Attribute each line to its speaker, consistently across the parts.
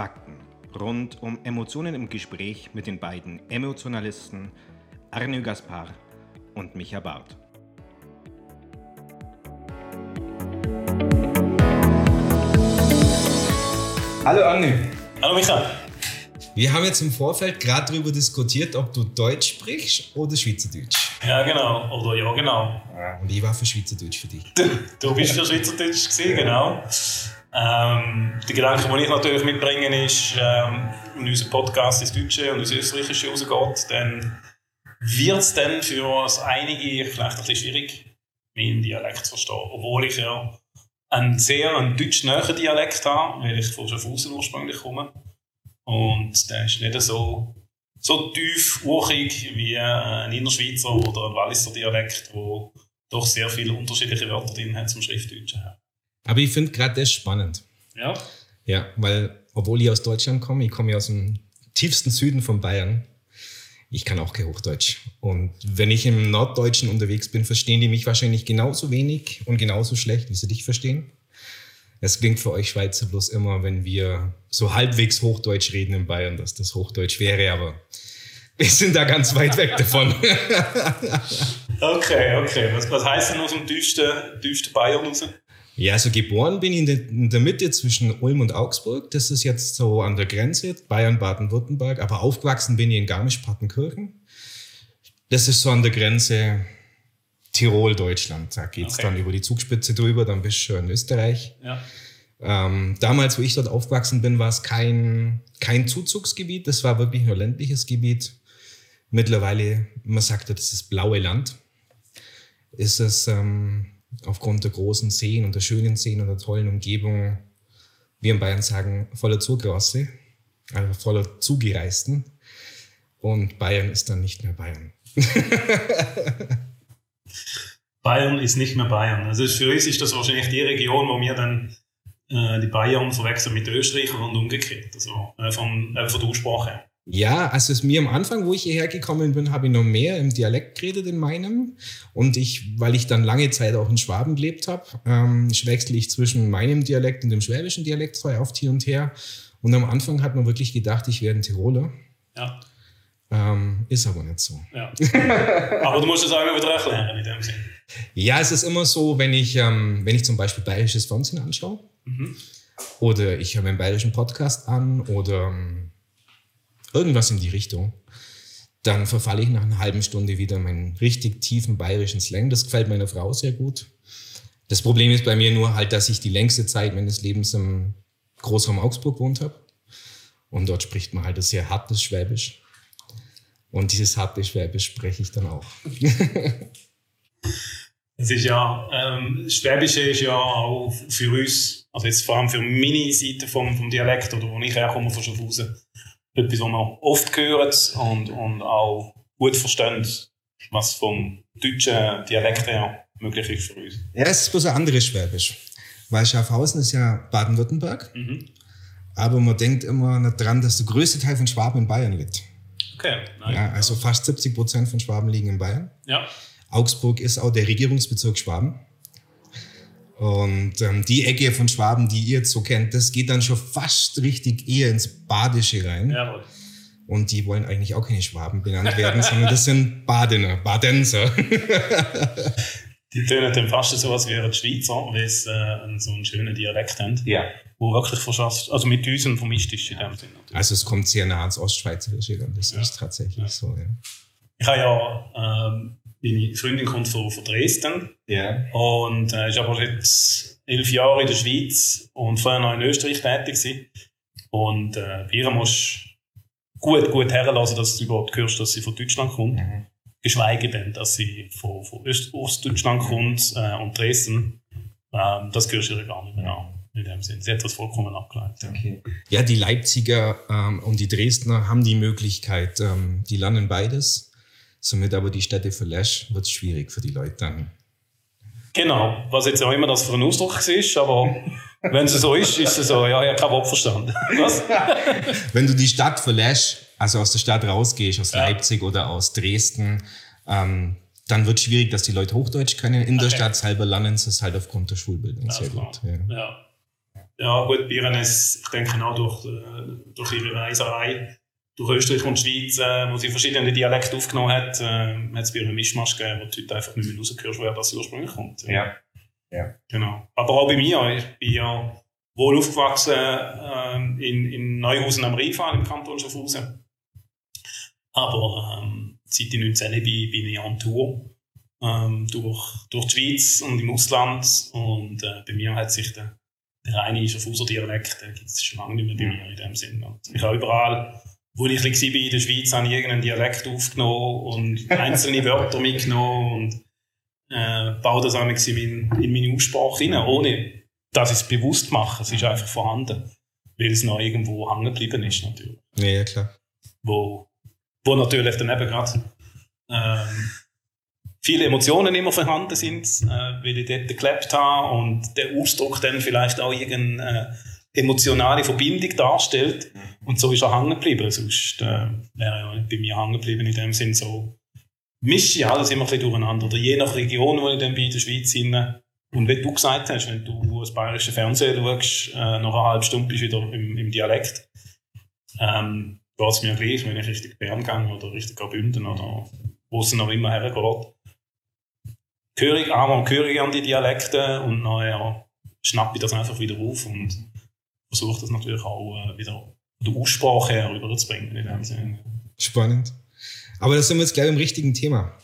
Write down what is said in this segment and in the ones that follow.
Speaker 1: Fakten rund um Emotionen im Gespräch mit den beiden Emotionalisten Arne Gaspar und Micha Barth.
Speaker 2: Hallo Arne.
Speaker 3: Hallo Micha.
Speaker 2: Wir haben jetzt im Vorfeld gerade darüber diskutiert, ob du Deutsch sprichst oder Schweizerdeutsch.
Speaker 3: Ja, genau. Oder ja, genau.
Speaker 2: Und ich war für Schweizerdeutsch für dich.
Speaker 3: Du, du bist für Schweizerdeutsch gewesen, genau. Ähm, der Gedanke, den ich natürlich mitbringe, ist, ähm, wenn unser Podcast ins Deutsche und ins Österreichische rausgeht, dann wird es dann für einige vielleicht ein bisschen schwierig, meinen Dialekt zu verstehen. Obwohl ich ja einen sehr einen deutsch-nahen Dialekt habe, weil ich von Schaffhausen ursprünglich komme. Und der ist nicht so, so tief urig wie ein Innerschweizer oder ein Walliser Dialekt, wo doch sehr viele unterschiedliche Wörter drin hat zum Schriftdeutschen.
Speaker 2: Aber ich finde gerade das spannend.
Speaker 3: Ja.
Speaker 2: Ja, weil, obwohl ich aus Deutschland komme, ich komme ja aus dem tiefsten Süden von Bayern. Ich kann auch kein Hochdeutsch. Und wenn ich im Norddeutschen unterwegs bin, verstehen die mich wahrscheinlich genauso wenig und genauso schlecht, wie sie dich verstehen. Es klingt für euch Schweizer bloß immer, wenn wir so halbwegs Hochdeutsch reden in Bayern, dass das Hochdeutsch wäre, aber wir sind da ganz weit weg davon.
Speaker 3: okay, okay. Was, was heißt denn aus dem tiefsten, tiefsten Bayern raus?
Speaker 2: Ja, also geboren bin ich in der, in der, Mitte zwischen Ulm und Augsburg. Das ist jetzt so an der Grenze, Bayern, Baden-Württemberg. Aber aufgewachsen bin ich in Garmisch-Partenkirchen. Das ist so an der Grenze Tirol, Deutschland. Da geht's okay. dann über die Zugspitze drüber, dann bist du in Österreich.
Speaker 3: Ja.
Speaker 2: Ähm, damals, wo ich dort aufgewachsen bin, war es kein, kein Zuzugsgebiet, das war wirklich nur ländliches Gebiet. Mittlerweile, man sagt ja, das ist blaue Land, ist es ähm, aufgrund der großen Seen und der schönen Seen und der tollen Umgebung, wir in Bayern sagen, voller Zugrasse, also voller Zugereisten. Und Bayern ist dann nicht mehr Bayern.
Speaker 3: Bayern ist nicht mehr Bayern. Also für uns ist das wahrscheinlich die Region, wo wir dann äh, die Bayern verwechseln mit Österreich und umgekehrt. Also äh, von, äh, von der Aussprache.
Speaker 2: Ja, also mir am Anfang, wo ich hierher gekommen bin, habe ich noch mehr im Dialekt geredet in meinem. Und ich, weil ich dann lange Zeit auch in Schwaben gelebt habe, ähm, wechsle ich zwischen meinem Dialekt und dem schwäbischen Dialekt frei oft hier und her. Und am Anfang hat man wirklich gedacht, ich wäre ein Tiroler.
Speaker 3: Ja.
Speaker 2: Ähm, ist aber nicht so.
Speaker 3: Ja. aber du musst es auch immer wieder erklären in dem Sinn.
Speaker 2: Ja, es ist immer so, wenn ich, ähm, wenn ich zum Beispiel bayerisches Fernsehen anschaue
Speaker 3: Mhm.
Speaker 2: oder ich höre mir einen bayerischen Podcast an oder ähm, irgendwas in die Richtung, dann verfalle ich nach einer halben Stunde wieder meinen richtig tiefen bayerischen Slang. Das gefällt meiner Frau sehr gut. Das Problem ist bei mir nur halt, dass ich die längste Zeit meines Lebens im Großraum Augsburg gewohnt habe. Und dort spricht man halt ein sehr hartes Schwäbisch. Und dieses harte Schwäbisch spreche ich dann auch.
Speaker 3: Es ist ja, ähm, Schwäbische ist ja auch für uns, also jetzt vor allem für meine Seite vom, vom Dialekt oder wo ich herkomme von Schaffhausen, etwas, was man oft hört und, und auch gut versteht, was vom deutschen Dialekt her möglich ist für uns.
Speaker 2: Ja, es ist bloß ein anderes Schwäbisch. Weil Schaffhausen ist ja Baden-Württemberg,
Speaker 3: Mhm.
Speaker 2: aber man denkt immer nicht dran, dass der größte Teil von Schwaben in Bayern liegt.
Speaker 3: Okay, nein.
Speaker 2: Ja, also fast 70 Prozent von Schwaben liegen in Bayern.
Speaker 3: Ja,
Speaker 2: Augsburg ist auch der Regierungsbezirk Schwaben. Und ähm, die Ecke von Schwaben, die ihr jetzt so kennt, das geht dann schon fast richtig eher ins Badische rein.
Speaker 3: jawohl.
Speaker 2: Und die wollen eigentlich auch keine Schwaben benannt werden, sondern das sind Badener, Badenser.
Speaker 3: Die tönen dann fast so, als wären die Schweizer, weil sie äh, so einen schönen Dialekt haben,
Speaker 2: Ja.
Speaker 3: wo wirklich verschafft, also mit uns vermischt ist in dem Sinne.
Speaker 2: Also es kommt sehr nah ans Ostschweizerische das ist tatsächlich so. Ja.
Speaker 3: Ich habe ja, ähm, meine Freundin kommt von, von Dresden
Speaker 2: ja.
Speaker 3: und äh, ist aber jetzt elf Jahre in der Schweiz und vorher noch in Österreich tätig gewesen. Und äh, bei ihr musst gut, gut herlassen, dass du überhaupt hörst, dass sie von Deutschland kommt.
Speaker 2: Mhm.
Speaker 3: Geschweige denn, dass sie von, von Öst Ostdeutschland kommt äh, und Dresden. Ähm, das du ihr gar nicht mehr an. In dem Sinn. Sie hat das vollkommen abgeleitet.
Speaker 2: Okay. Ja, die Leipziger ähm, und die Dresdner haben die Möglichkeit, ähm, die lernen beides. Somit aber die Städte verlässt, wird es schwierig für die Leute dann.
Speaker 3: Genau, was jetzt auch immer das für ein Ausdruck ist, aber wenn es so ist, ist es so, ja, ich habe kein Wort verstanden.
Speaker 2: Wenn du die Stadt verlässt, also aus der Stadt rausgehst, aus
Speaker 3: Ja.
Speaker 2: Leipzig oder aus Dresden, ähm, dann wird es schwierig, dass die Leute Hochdeutsch können. In der
Speaker 3: Okay.
Speaker 2: Stadt selber lernen sie es halt aufgrund der Schulbildung sehr
Speaker 3: Alles klar.
Speaker 2: gut. Ja.
Speaker 3: Ja. ja gut, Birenes, ich denke auch durch, äh, durch ihre Reiserei durch Österreich und Schweiz, äh, wo sie verschiedene Dialekte aufgenommen hat, äh, hat es bei ihr einen Mischmasch gegeben, wo du heute einfach nicht mehr raushörst, woher das ursprünglich kommt.
Speaker 2: Ja. ja.
Speaker 3: Genau. Aber auch bei mir, ich bin ja wohl aufgewachsen äh, in, in Neuhausen am Rheinfall im Kanton Schaffhausen. Aber ähm, seit ich 19 bin, bin ich on Tour ähm, durch, durch die Schweiz und im Ausland. Und äh, bei mir hat sich der, der reine Schaffhauser Dialekt, der gibt es schon lange nicht mehr bei mir in dem Sinn. Und ich habe überall, wo ich war in der Schweiz, habe ich irgendeinen Dialekt aufgenommen und einzelne Wörter mitgenommen und äh, baue das in, in meine Aussprache rein, ohne dass ich es bewusst mache. Es ist einfach vorhanden, weil es noch irgendwo hängen geblieben ist natürlich.
Speaker 2: Ja, klar.
Speaker 3: Wo, wo natürlich dann eben gerade ähm, viele Emotionen immer vorhanden sind, äh, weil ich dort gelebt habe und der Ausdruck dann vielleicht auch irgendeine äh, emotionale Verbindung darstellt. Und so ist er hängen geblieben. Sonst äh, wäre er ja nicht bei mir hängen geblieben in dem Sinn so. Mische ich alles immer ein bisschen durcheinander. Oder je nach Region, wo ich dann bin, in der Schweiz hin. Und wie du gesagt hast, wenn du das bayerische Fernsehen schaust, äh, nach einer halben Stunde bist du wieder im, im Dialekt. Ähm, geht es mir gleich, wenn ich Richtung Bern gehe oder Richtung Graubünden oder wo es noch immer hergeht höre ich einmal höre ich an die Dialekte und nachher schnappe ich das einfach wieder auf und versuche das natürlich auch äh, wieder der Aussprache her rüberzubringen in dem Sinne.
Speaker 2: Spannend. Aber das sind wir jetzt gleich im richtigen Thema.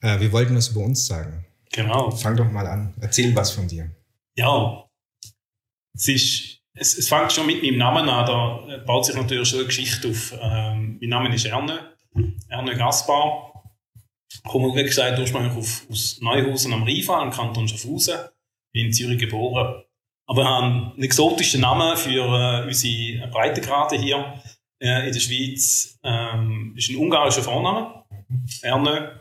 Speaker 2: Äh, wir wollten was über uns sagen.
Speaker 3: Genau.
Speaker 2: Fang doch mal an. Erzähl was von dir.
Speaker 3: Ja. Es ist es, es fängt schon mit meinem Namen an, da baut sich natürlich schon eine Geschichte auf. Ähm, mein Name ist Erne, Erne Gaspar komme, wie gesagt, ursprünglich auf, aus Neuhausen am Rheinfall, im Kanton Schaffhausen, bin in Zürich geboren. Aber wir haben einen exotischen Namen für äh, unsere Breitengrade hier äh, in der Schweiz. Ähm, ist ein ungarischer Vorname, Erne.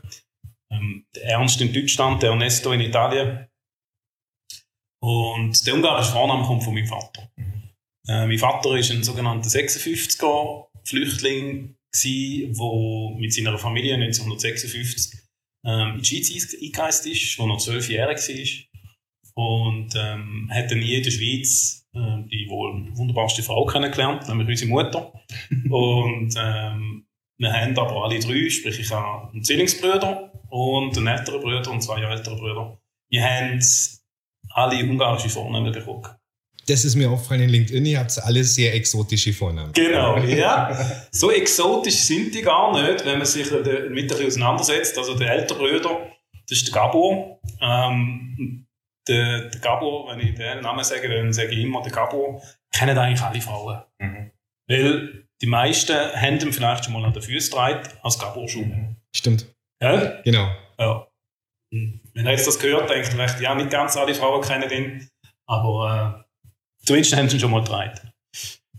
Speaker 3: Ähm, der Ernst in Deutschland, der Ernesto in Italien. Und der ungarische Vorname kommt von meinem Vater. Äh, mein Vater ist ein sogenannter 56er Flüchtling der mit seiner Familie 1956 ähm, in die Schweiz eingereist ist, wo er zwölf Jahre war. Und ähm, hat dann hier in der Schweiz äh, die wohl wunderbarste Frau kennengelernt, nämlich unsere Mutter. und ähm, wir haben aber alle drei, sprich ich habe einen Zwillingsbruder und einen älteren Bruder und zwei älteren Brüder. Wir haben alle ungarische Vornamen bekommen
Speaker 2: das ist mir aufgefallen in LinkedIn, ihr habt alle sehr exotische Vornamen.
Speaker 3: Genau, ja. So exotisch sind die gar nicht, wenn man sich mit ein bisschen auseinandersetzt. Also der ältere Bruder, das ist der Gabor. Ähm, der, der Gabor, wenn ich den Namen sage, dann sage ich immer der Gabor, kennen eigentlich alle Frauen. Mhm. Weil die meisten haben ihn vielleicht schon mal an den Füßen getragen, als Gabor-Schuh. Mhm.
Speaker 2: Stimmt.
Speaker 3: Ja?
Speaker 2: Genau.
Speaker 3: Ja. Wenn er jetzt das gehört, denkt er vielleicht, ja, nicht ganz alle Frauen kennen ihn, aber äh, Zumindest haben sie schon mal getragen.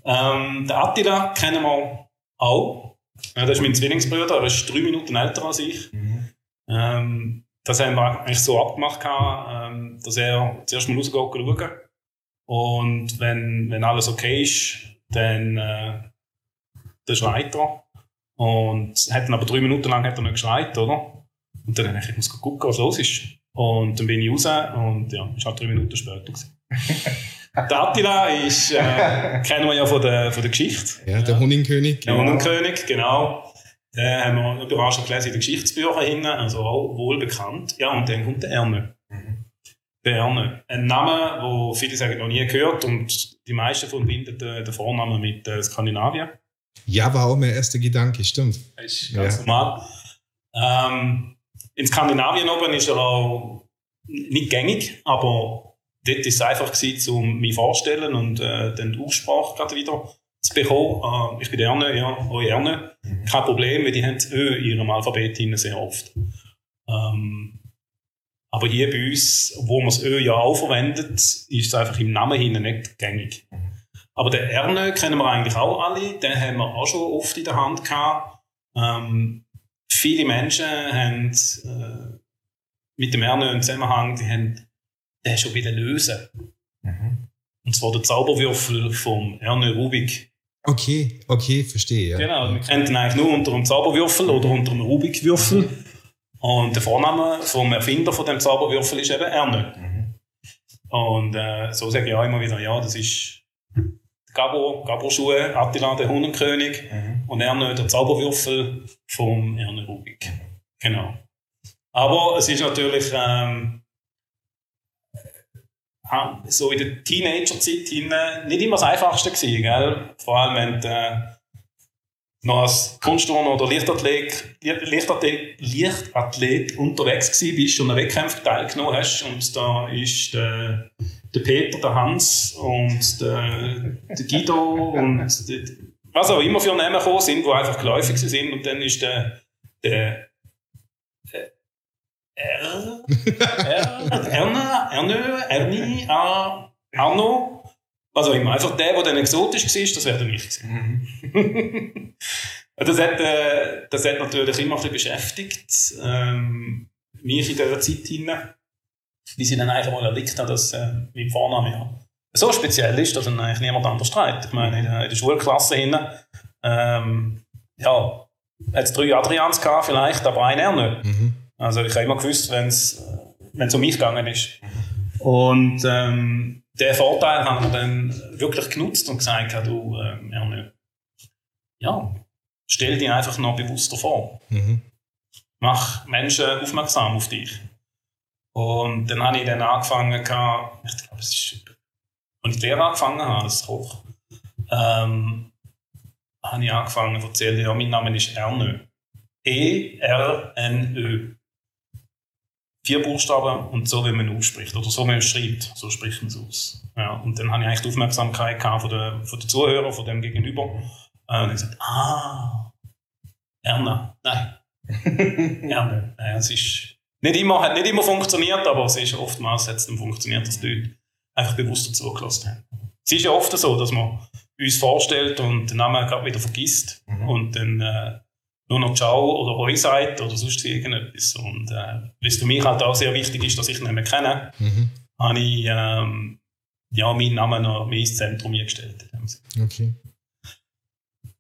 Speaker 3: Ähm, den Attila kennen wir auch. Ja, das ist mein Zwillingsbruder, er ist drei Minuten älter als ich. Mhm. Ähm, das haben wir eigentlich so abgemacht, ähm, dass er zuerst mal rausgeht schauen. Und wenn, wenn alles okay ist, dann, äh, dann schreit er. Und hat dann aber drei Minuten lang hat er nicht geschreit, oder? Und dann habe ich, ich muss gucken, was los ist. Und dann bin ich raus und ja, ist halt drei Minuten später. Der Attila ist, äh, kennen wir ja von der, von der Geschichte.
Speaker 2: Ja, der Honigkönig.
Speaker 3: Der Honigkönig, genau. Den haben wir überall schon gelesen in den Geschichtsbüchern hin, also auch wohl bekannt. Ja, und dann kommt der Erne. Mhm. Der Erne. Ein Name, wo viele sagen, noch nie gehört und die meisten verbinden den, den Vornamen mit äh, Skandinavien.
Speaker 2: Ja, war auch mein erster Gedanke, stimmt.
Speaker 3: Das ist ganz ja. normal. Ähm, in Skandinavien oben ist er auch nicht gängig, aber dort war es einfach, gewesen, um mich vorzustellen und äh, dann die Aussprache gerade wieder zu bekommen. Äh, ich bin Erne, ja, euch Erne. Mhm. Kein Problem, weil die haben Ö in ihrem Alphabet sehr oft. Ähm, aber hier bei uns, wo man das Ö ja auch verwendet, ist es einfach im Namen hin nicht gängig. Mhm. Aber den Erne kennen wir eigentlich auch alle, den haben wir auch schon oft in der Hand gehabt. Ähm, viele Menschen haben äh, mit dem Erne einen Zusammenhang, die haben den schon wieder lösen. Mhm. Und zwar der Zauberwürfel vom Erne Rubik.
Speaker 2: Okay, okay, verstehe. Ja.
Speaker 3: Genau, wir kennen ihn eigentlich nur unter einem Zauberwürfel oder unter einem Rubikwürfel. Und der Vorname vom Erfinder von dem Zauberwürfel ist eben Erne. Mhm. Und äh, so sage ich auch immer wieder, ja, das ist Gabo, Gabo-Schuhe, Attila der Hundenkönig mhm. und Erne der Zauberwürfel vom Erne Rubik. Genau. Aber es ist natürlich ähm, so in der Teenager-Zeit nicht immer das Einfachste gewesen, gell? Vor allem wenn du äh, noch als Kunstturner oder Lichtathlet, Lichtathlet, Lichtathlet unterwegs gewesen bist und einen Wettkampf teilgenommen hast und da ist der, der Peter, der Hans und der, der Guido und der, was auch immer für Namen gekommen sind, die einfach geläufig sind und dann ist der, der R, R, Erna, Ernö, Erni, Arno, was auch immer. Einfach der, der dann exotisch war, das wäre dann ich gewesen. Mhm. das, hat, äh, das hat natürlich immer ein bisschen beschäftigt, ähm, mich in dieser Zeit hinein, bis ich dann einfach mal erlebt habe, dass äh, mein Vorname ja so speziell ist, dass ihn eigentlich niemand anders streitet. Ich meine, in der, in der Schulklasse hinein, ähm, ja, hat es drei Adrians gehabt, vielleicht, aber einen er nicht. Mhm. Also ich habe immer gewusst, wenn es um mich gegangen ist. Und ähm, den Vorteil haben wir dann wirklich genutzt und gesagt, du, äh, Erne, ja, stell dich einfach noch bewusster vor. Mhm. Mach Menschen aufmerksam auf dich. Und dann habe ich dann angefangen, ich glaube, es ist, als ich die Lehre angefangen habe, als Koch, ähm, habe ich angefangen zu erzählen, ja, mein Name ist Ernö. E-R-N-Ö vier Buchstaben und so, wie man ausspricht. Oder so, wie man es schreibt. So spricht man es aus. Ja, und dann habe ich eigentlich die Aufmerksamkeit gehabt von den, von den Zuhörern, von dem Gegenüber. Äh, und ich gesagt, ah, Erna. Nein. Erna. Naja, es ist nicht immer, hat nicht immer funktioniert, aber es ist oftmals hat es dann funktioniert, dass die Leute einfach bewusster zugelassen haben. Es ist ja oft so, dass man uns vorstellt und den Namen gerade wieder vergisst mhm. und dann äh, nur noch Ciao oder Hoi sagt oder sonst irgendetwas. Und äh, weil es für mich halt auch sehr wichtig ist, dass ich ihn kenne, mhm. habe ich ähm, ja, meinen Namen noch mehr ins Zentrum eingestellt.
Speaker 2: Okay.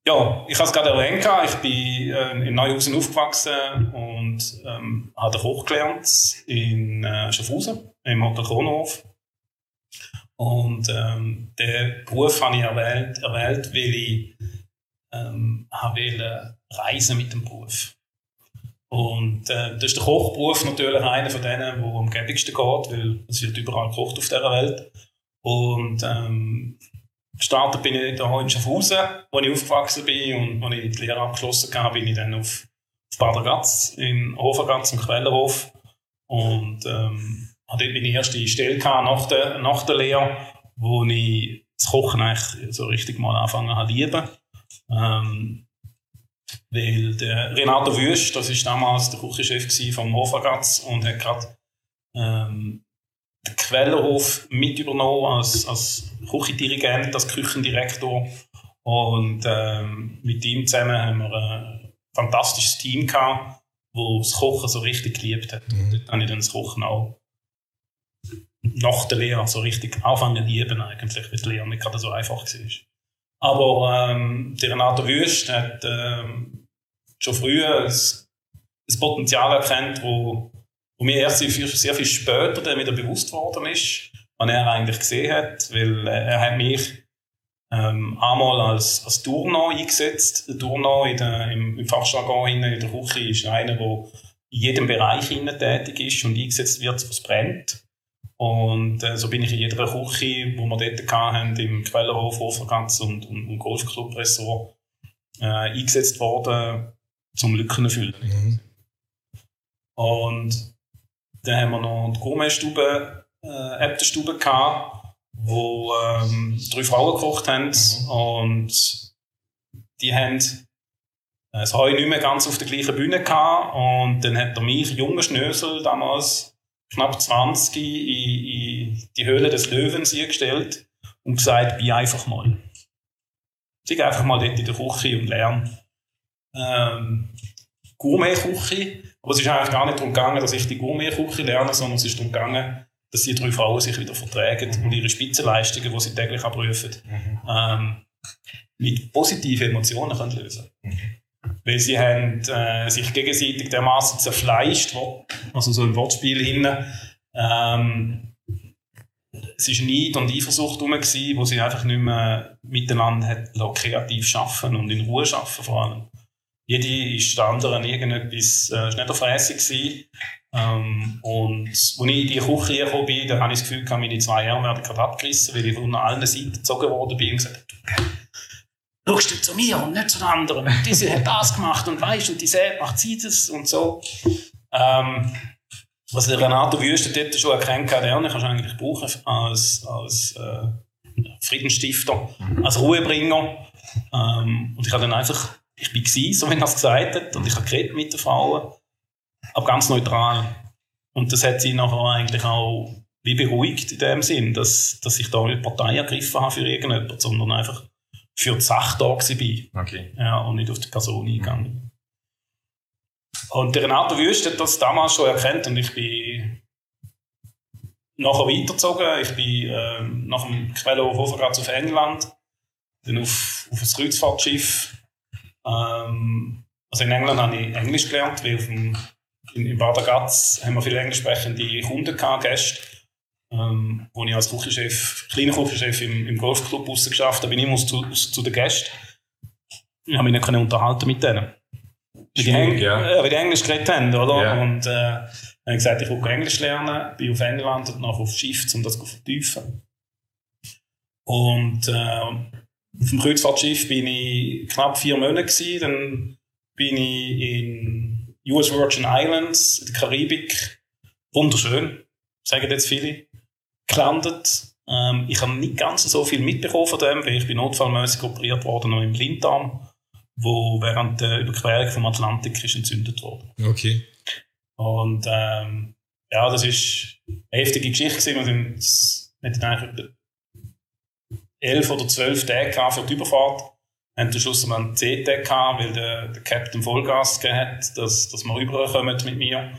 Speaker 3: Ja, ich habe es gerade erwähnt, ich bin äh, in Neuhausen aufgewachsen und ähm, habe Koch gelernt in äh, Schaffhausen, im Hotel Kronhof. Und ähm, den Beruf habe ich erwählt, erwählt weil ich ähm, wollte reisen mit dem Beruf. Und äh, das ist der Kochberuf natürlich einer von denen, der am gäbigsten geht, weil es wird überall gekocht auf dieser Welt. Und ähm, gestartet bin ich da in Schaffhausen, wo ich aufgewachsen bin und wo ich die Lehre abgeschlossen habe, bin ich dann auf, auf Bader Gatz, in Hofergatz, im Quellerhof. Und ähm, hatte dort meine erste Stelle nach der, nach der Lehre, wo ich das Kochen eigentlich so richtig mal angefangen habe lieben. Ähm, weil der Renato Wüst, das ist damals der Küchenchef vom Hofergatz und hat gerade ähm, den Quellerhof mit übernommen als, als Küchendirigent, als Küchendirektor. Und ähm, mit ihm zusammen haben wir ein fantastisches Team gehabt, wo das Kochen so richtig geliebt hat. Mhm. Dort habe ich dann das Kochen auch nach der Lehre so richtig anfangen lieben eigentlich, weil die Lehre nicht gerade so einfach war. Aber ähm, der Renato Wüst hat ähm, schon früher ein, Potenzial erkannt, wo, wo mir erst sehr viel, sehr viel später dann wieder bewusst worden ist, was er eigentlich gesehen hat, weil äh, er hat mich ähm, einmal als, als Turner eingesetzt. Der Turner in der, im, im Fachjargon in der Küche ist einer, der in jedem Bereich tätig ist und eingesetzt wird, was brennt. Und äh, so bin ich in jeder Küche, wo wir dort hatten, im Quellerhof, Hofergatz und, und, und Golfclub-Ressort, äh, eingesetzt worden, zum Lücken füllen. Mhm. Und dann haben wir noch die Gourmetstube, äh, Äbtenstube gehabt, wo ähm, drei Frauen gekocht haben mhm. und die haben äh, das Heu nicht mehr ganz auf der gleichen Bühne gehabt und dann hat er mich, junger Schnösel, damals knapp 20 in, in die Höhle des Löwens eingestellt und gesagt, wie einfach mal. Sieh einfach mal dort in der Küche und lerne. Ähm, Gourmet-Küche. Aber es ist eigentlich gar nicht darum gegangen, dass ich die Gourmet-Küche lerne, sondern es ist darum gegangen, dass die drei Frauen sich wieder vertragen mhm. und ihre Spitzenleistungen, die sie täglich abrufen, mhm. ähm, mit positiven Emotionen können lösen können. Mhm weil sie haben äh, sich gegenseitig dermaßen zerfleischt, also so ein Wortspiel hin. Ähm, es war Neid und Eifersucht herum, wo sie einfach nicht mehr miteinander hat kreativ schaffen und in Ruhe schaffen vor allem. Jede ist der anderen irgendetwas, äh, nicht gewesen. Ähm, und als ich in die Küche gekommen bin, da habe ich das Gefühl, meine zwei Arme werden gerade abgerissen, weil ich von allen Seiten gezogen worden bin und gesagt habe, schaust du zu mir und nicht zu den anderen. Diese hat das gemacht und weißt und diese macht sie das und so. Ähm, was der Renato Wüste dort schon erkannt hat, den kannst du eigentlich brauchen als, als äh, Friedensstifter, als Ruhebringer. Ähm, und ich habe dann einfach, ich bin gewesen, so wie er es gesagt hat, und ich habe geredet mit den Frauen, aber ganz neutral. Und das hat sie nachher eigentlich auch wie beruhigt in dem Sinn, dass, dass ich da nicht Partei ergriffen habe für irgendjemanden, sondern einfach für die Sache da war.
Speaker 2: Okay.
Speaker 3: Ja, und nicht auf die Person eingegangen. Und der Renato Wüst hat das damals schon erkannt und ich bin nachher weitergezogen. Ich bin äh, nach dem Quello Hofergratz auf England, dann auf, auf ein Kreuzfahrtschiff. Ähm, also in England habe ich Englisch gelernt, weil auf dem, in, in Bad Ragaz haben wir viele englisch sprechende Kunden gehabt, Gäste. Ähm, wo ich als Küchenchef, kleiner Küchenchef im, im Golfclub geschafft habe, bin ich immer zu, zu den Gästen. Ich habe mich nicht unterhalten mit denen. Wie die, Eng ja. wie die Englisch geredet haben, oder? Ja. Und äh, dann habe ich gesagt, ich will Englisch lernen, bin auf England und nachher auf Schiff, um das zu vertiefen. Und äh, auf dem Kreuzfahrtschiff bin ich knapp vier Monate gewesen, dann bin ich in US Virgin Islands, in der Karibik, wunderschön, sagen jetzt viele, gelandet. Ähm, ich habe nicht ganz so viel mitbekommen von dem, weil ich bin notfallmäßig operiert worden noch im Blinddarm wo während der Überquerung vom Atlantik ist entzündet wurde.
Speaker 2: Okay.
Speaker 3: Und ähm, ja, das ist eine heftige Geschichte Wir sind, wir eigentlich elf oder zwölf Tage für die Überfahrt. Wir haben am Schluss einen gehabt, weil der, der Captain Vollgas gegeben hat, dass, dass wir rüberkommen mit mir.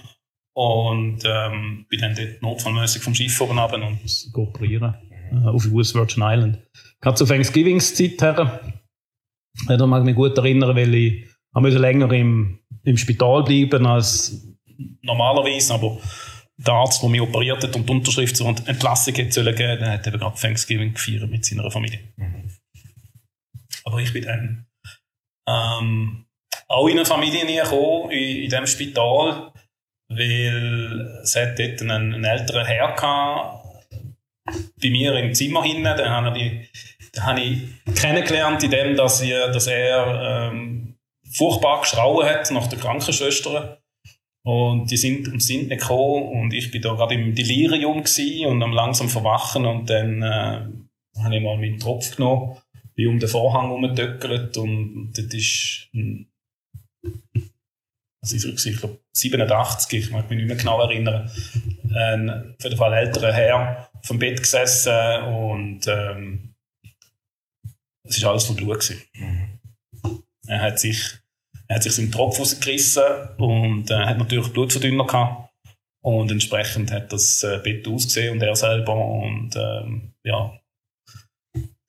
Speaker 3: Und ähm, bin dann dort notfallmäßig vom Schiff oben runter und kooperieren äh, auf US Virgin Island. Gerade zur Thanksgivings-Zeit her ja, da mag ich mich gut erinnern, weil ich musste länger im, im Spital bleiben als normalerweise, aber der Arzt, der mich operiert hat und die Unterschrift zur Entlassung hat sollen geben, der hat eben gerade Thanksgiving gefeiert mit seiner Familie. Mhm. Aber ich bin dann ähm, auch in eine Familie gekommen, in, in diesem Spital, weil es hat dort einen, einen älteren Herr gehabt, bei mir im Zimmer hinten, dann haben die den habe ich kennengelernt, indem dass, ich, dass er ähm, furchtbar geschrauen hat nach der Krankenschwester. Und die sind und sind nicht gekommen und ich bin da gerade im Delirium und am langsam verwachen und dann äh, habe ich mal meinen Tropf genommen, bin um den Vorhang herumgetöckelt und das ist ein, also ich, ich glaube 87, ich mag mich nicht mehr genau erinnern, ein auf jeden Fall älterer Herr vom Bett gesessen und ähm, es war alles von Blut. Mhm. Er hat sich, er hat sich seinen Tropf rausgerissen und äh, hat natürlich Blutverdünner gehabt. Und entsprechend hat das äh, Bett ausgesehen und er selber. Und ähm, ja,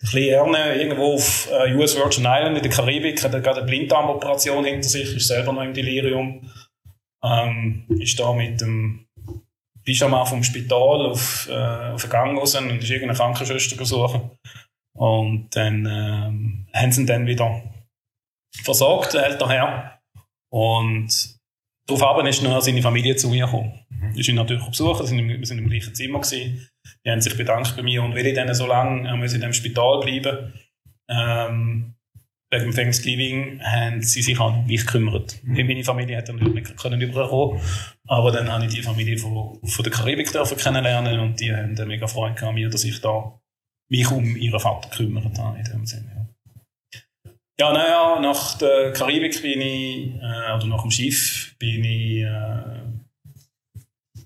Speaker 3: bisschen Erne irgendwo auf äh, US Virgin Island in der Karibik, hat er gerade eine Blinddarmoperation hinter sich, ist selber noch im Delirium. Ähm, ist da mit dem Pyjama vom Spital auf, äh, auf den Gang raus und ist irgendeine Krankenschwester gesucht. Und dann ähm, haben sie ihn dann wieder versorgt, der ältere Herr. Und daraufhin ist noch seine Familie zu mir gekommen. Mhm. Ich ihn natürlich besuchen, wir sind im gleichen Zimmer. Gewesen. Die haben sich bedankt bei mir. Und weil ich dann so lange äh, in dem Spital bleiben ähm, wegen dem Thanksgiving, haben sie sich auch um mich gekümmert. Mhm. Meine Familie hat dann nicht können überkommen, aber dann habe ich die Familie von, von der Karibik dürfen kennenlernen und die haben mega Freude an mir, dass ich da mich um ihren Vater gekümmert habe in dem Sinne. Ja, ja naja, nach der Karibik bin ich, äh, oder nach dem Schiff, bin ich äh,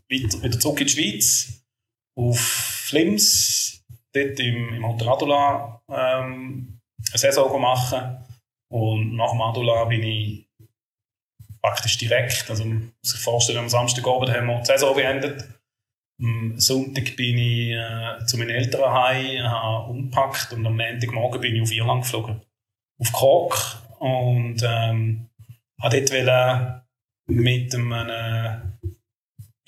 Speaker 3: wieder, wieder zurück in die Schweiz, auf Flims, dort im, im Hotel Adula ähm, eine Saison machen. Und nach dem Adula bin ich praktisch direkt, also man muss sich vorstellen, am Samstagabend haben wir die Saison beendet am Sonntag bin ich äh, zu meinen Eltern heim, habe umpackt und am Montagmorgen bin ich auf Irland geflogen. Auf Cork und ähm, habe dort mit einem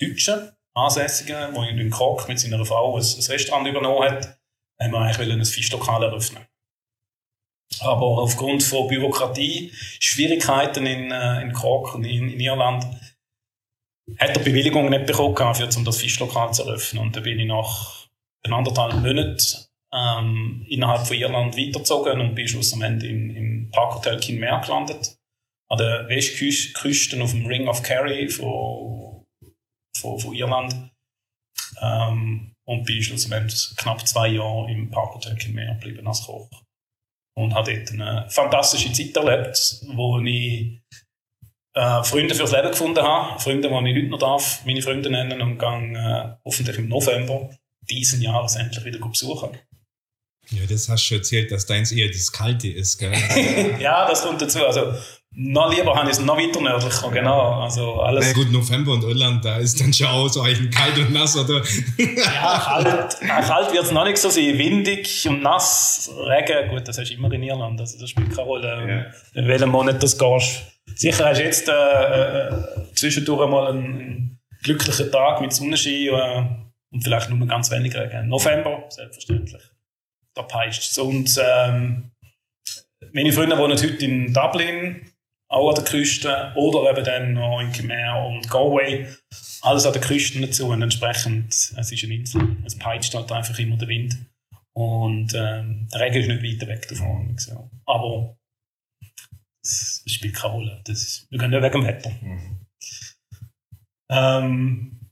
Speaker 3: Deutschen Ansässigen, der in Kork mit seiner Frau ein, ein Restaurant übernommen hat, haben wir eigentlich ein Fischlokal eröffnen. Aber aufgrund von Bürokratie, Schwierigkeiten in, äh, in Kork und in, in Irland, hat er Bewilligung nicht bekommen, für, um das Fischlokal zu eröffnen. Und da bin ich nach anderthalb Monaten ähm, innerhalb von Irland weitergezogen und bin schlussendlich im, im Parkhotel Kinmare gelandet. An der Westküste auf dem Ring of Kerry von, von, von Irland. Ähm, und bin schlussendlich knapp zwei Jahre im Parkhotel Kinmare geblieben als Koch. Und habe dort eine fantastische Zeit erlebt, wo ich äh, Freunde fürs Leben gefunden habe. Freunde, die ich heute noch darf, meine Freunde nennen und gehe äh, hoffentlich im November diesen Jahres endlich wieder besuchen.
Speaker 2: Ja, das hast du schon erzählt, dass deins eher das Kalte ist, gell?
Speaker 3: ja, das kommt dazu. Also, noch lieber habe ich es noch weiter nördlicher, genau. Also, alles.
Speaker 2: Na gut, November und Irland, da ist dann schon auch so eigentlich kalt und nass, oder?
Speaker 3: ja, kalt, kalt wird es noch nicht so sein. Windig und nass, Regen, gut, das hast du immer in Irland, also das spielt keine Rolle, ja. in welchem Monat das gehst. Sicher hast du jetzt äh, äh, zwischendurch mal einen glücklichen Tag mit Sonnenschein äh, und vielleicht nur ganz wenig Regen. November, selbstverständlich da peitscht Und ähm, meine Freunde wohnen heute in Dublin, auch an der Küste, oder eben dann noch in Khmer und Galway. Alles an der Küste dazu und entsprechend, es ist eine Insel, es peitscht halt einfach immer der Wind. Und ähm, der Regen ist nicht weit weg davon. So. Aber es spielt keine Rolle. Das, wir gehen nicht wegen dem Wetter. Mhm. Ähm,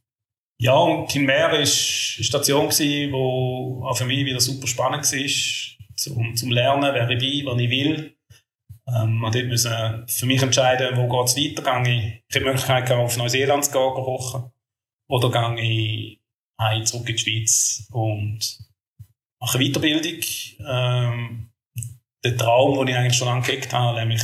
Speaker 3: ja, und Kinmer war eine Station, die auch für mich wieder super spannend war, zum, zum Lernen, wer ich bin, was ich will. Ähm, man musste für mich entscheiden, wo geht es weiter. Gehe ich, habe die Möglichkeit, auf Neuseeland zu gehen, kochen. Oder gehe ich heim, zurück in die Schweiz und mache Weiterbildung. Ähm, der Traum, den ich eigentlich schon gehegt habe, nämlich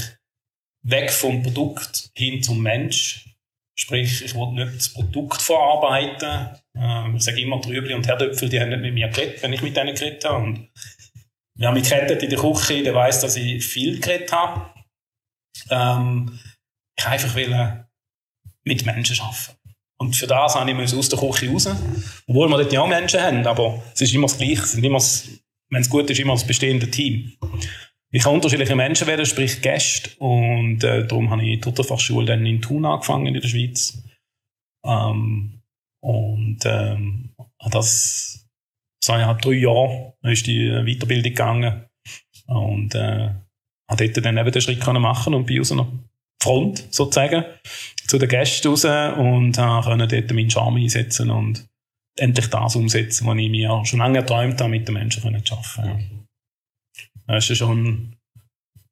Speaker 3: weg vom Produkt hin zum Mensch Sprich, ich will nicht das Produkt verarbeiten. Ähm, ich sage immer, Trübli und Herdöpfel, die haben nicht mit mir geredet, wenn ich mit denen geredet habe. Und wer mich kennt in der Küche, der weiß, dass ich viel geredet habe. Ähm, ich einfach will mit Menschen arbeiten. Und für das habe ich aus der Küche raus. Obwohl wir dort ja auch Menschen haben, aber es ist immer das Gleiche. Es wenn es gut ist, immer das bestehende Team ich habe unterschiedliche Menschen werden, sprich Gäste. Und äh, darum habe ich in der Fachschule dann in Thun angefangen in der Schweiz. Ähm, und ähm, das zweieinhalb, drei Jahre ist die Weiterbildung gegangen. Und äh, habe dort dann eben den Schritt können machen und bin aus einer Front sozusagen zu den Gästen raus und äh, konnte dort meinen Charme einsetzen und endlich das umsetzen, was ich mir schon lange erträumt habe, mit den Menschen zu arbeiten. Das war schon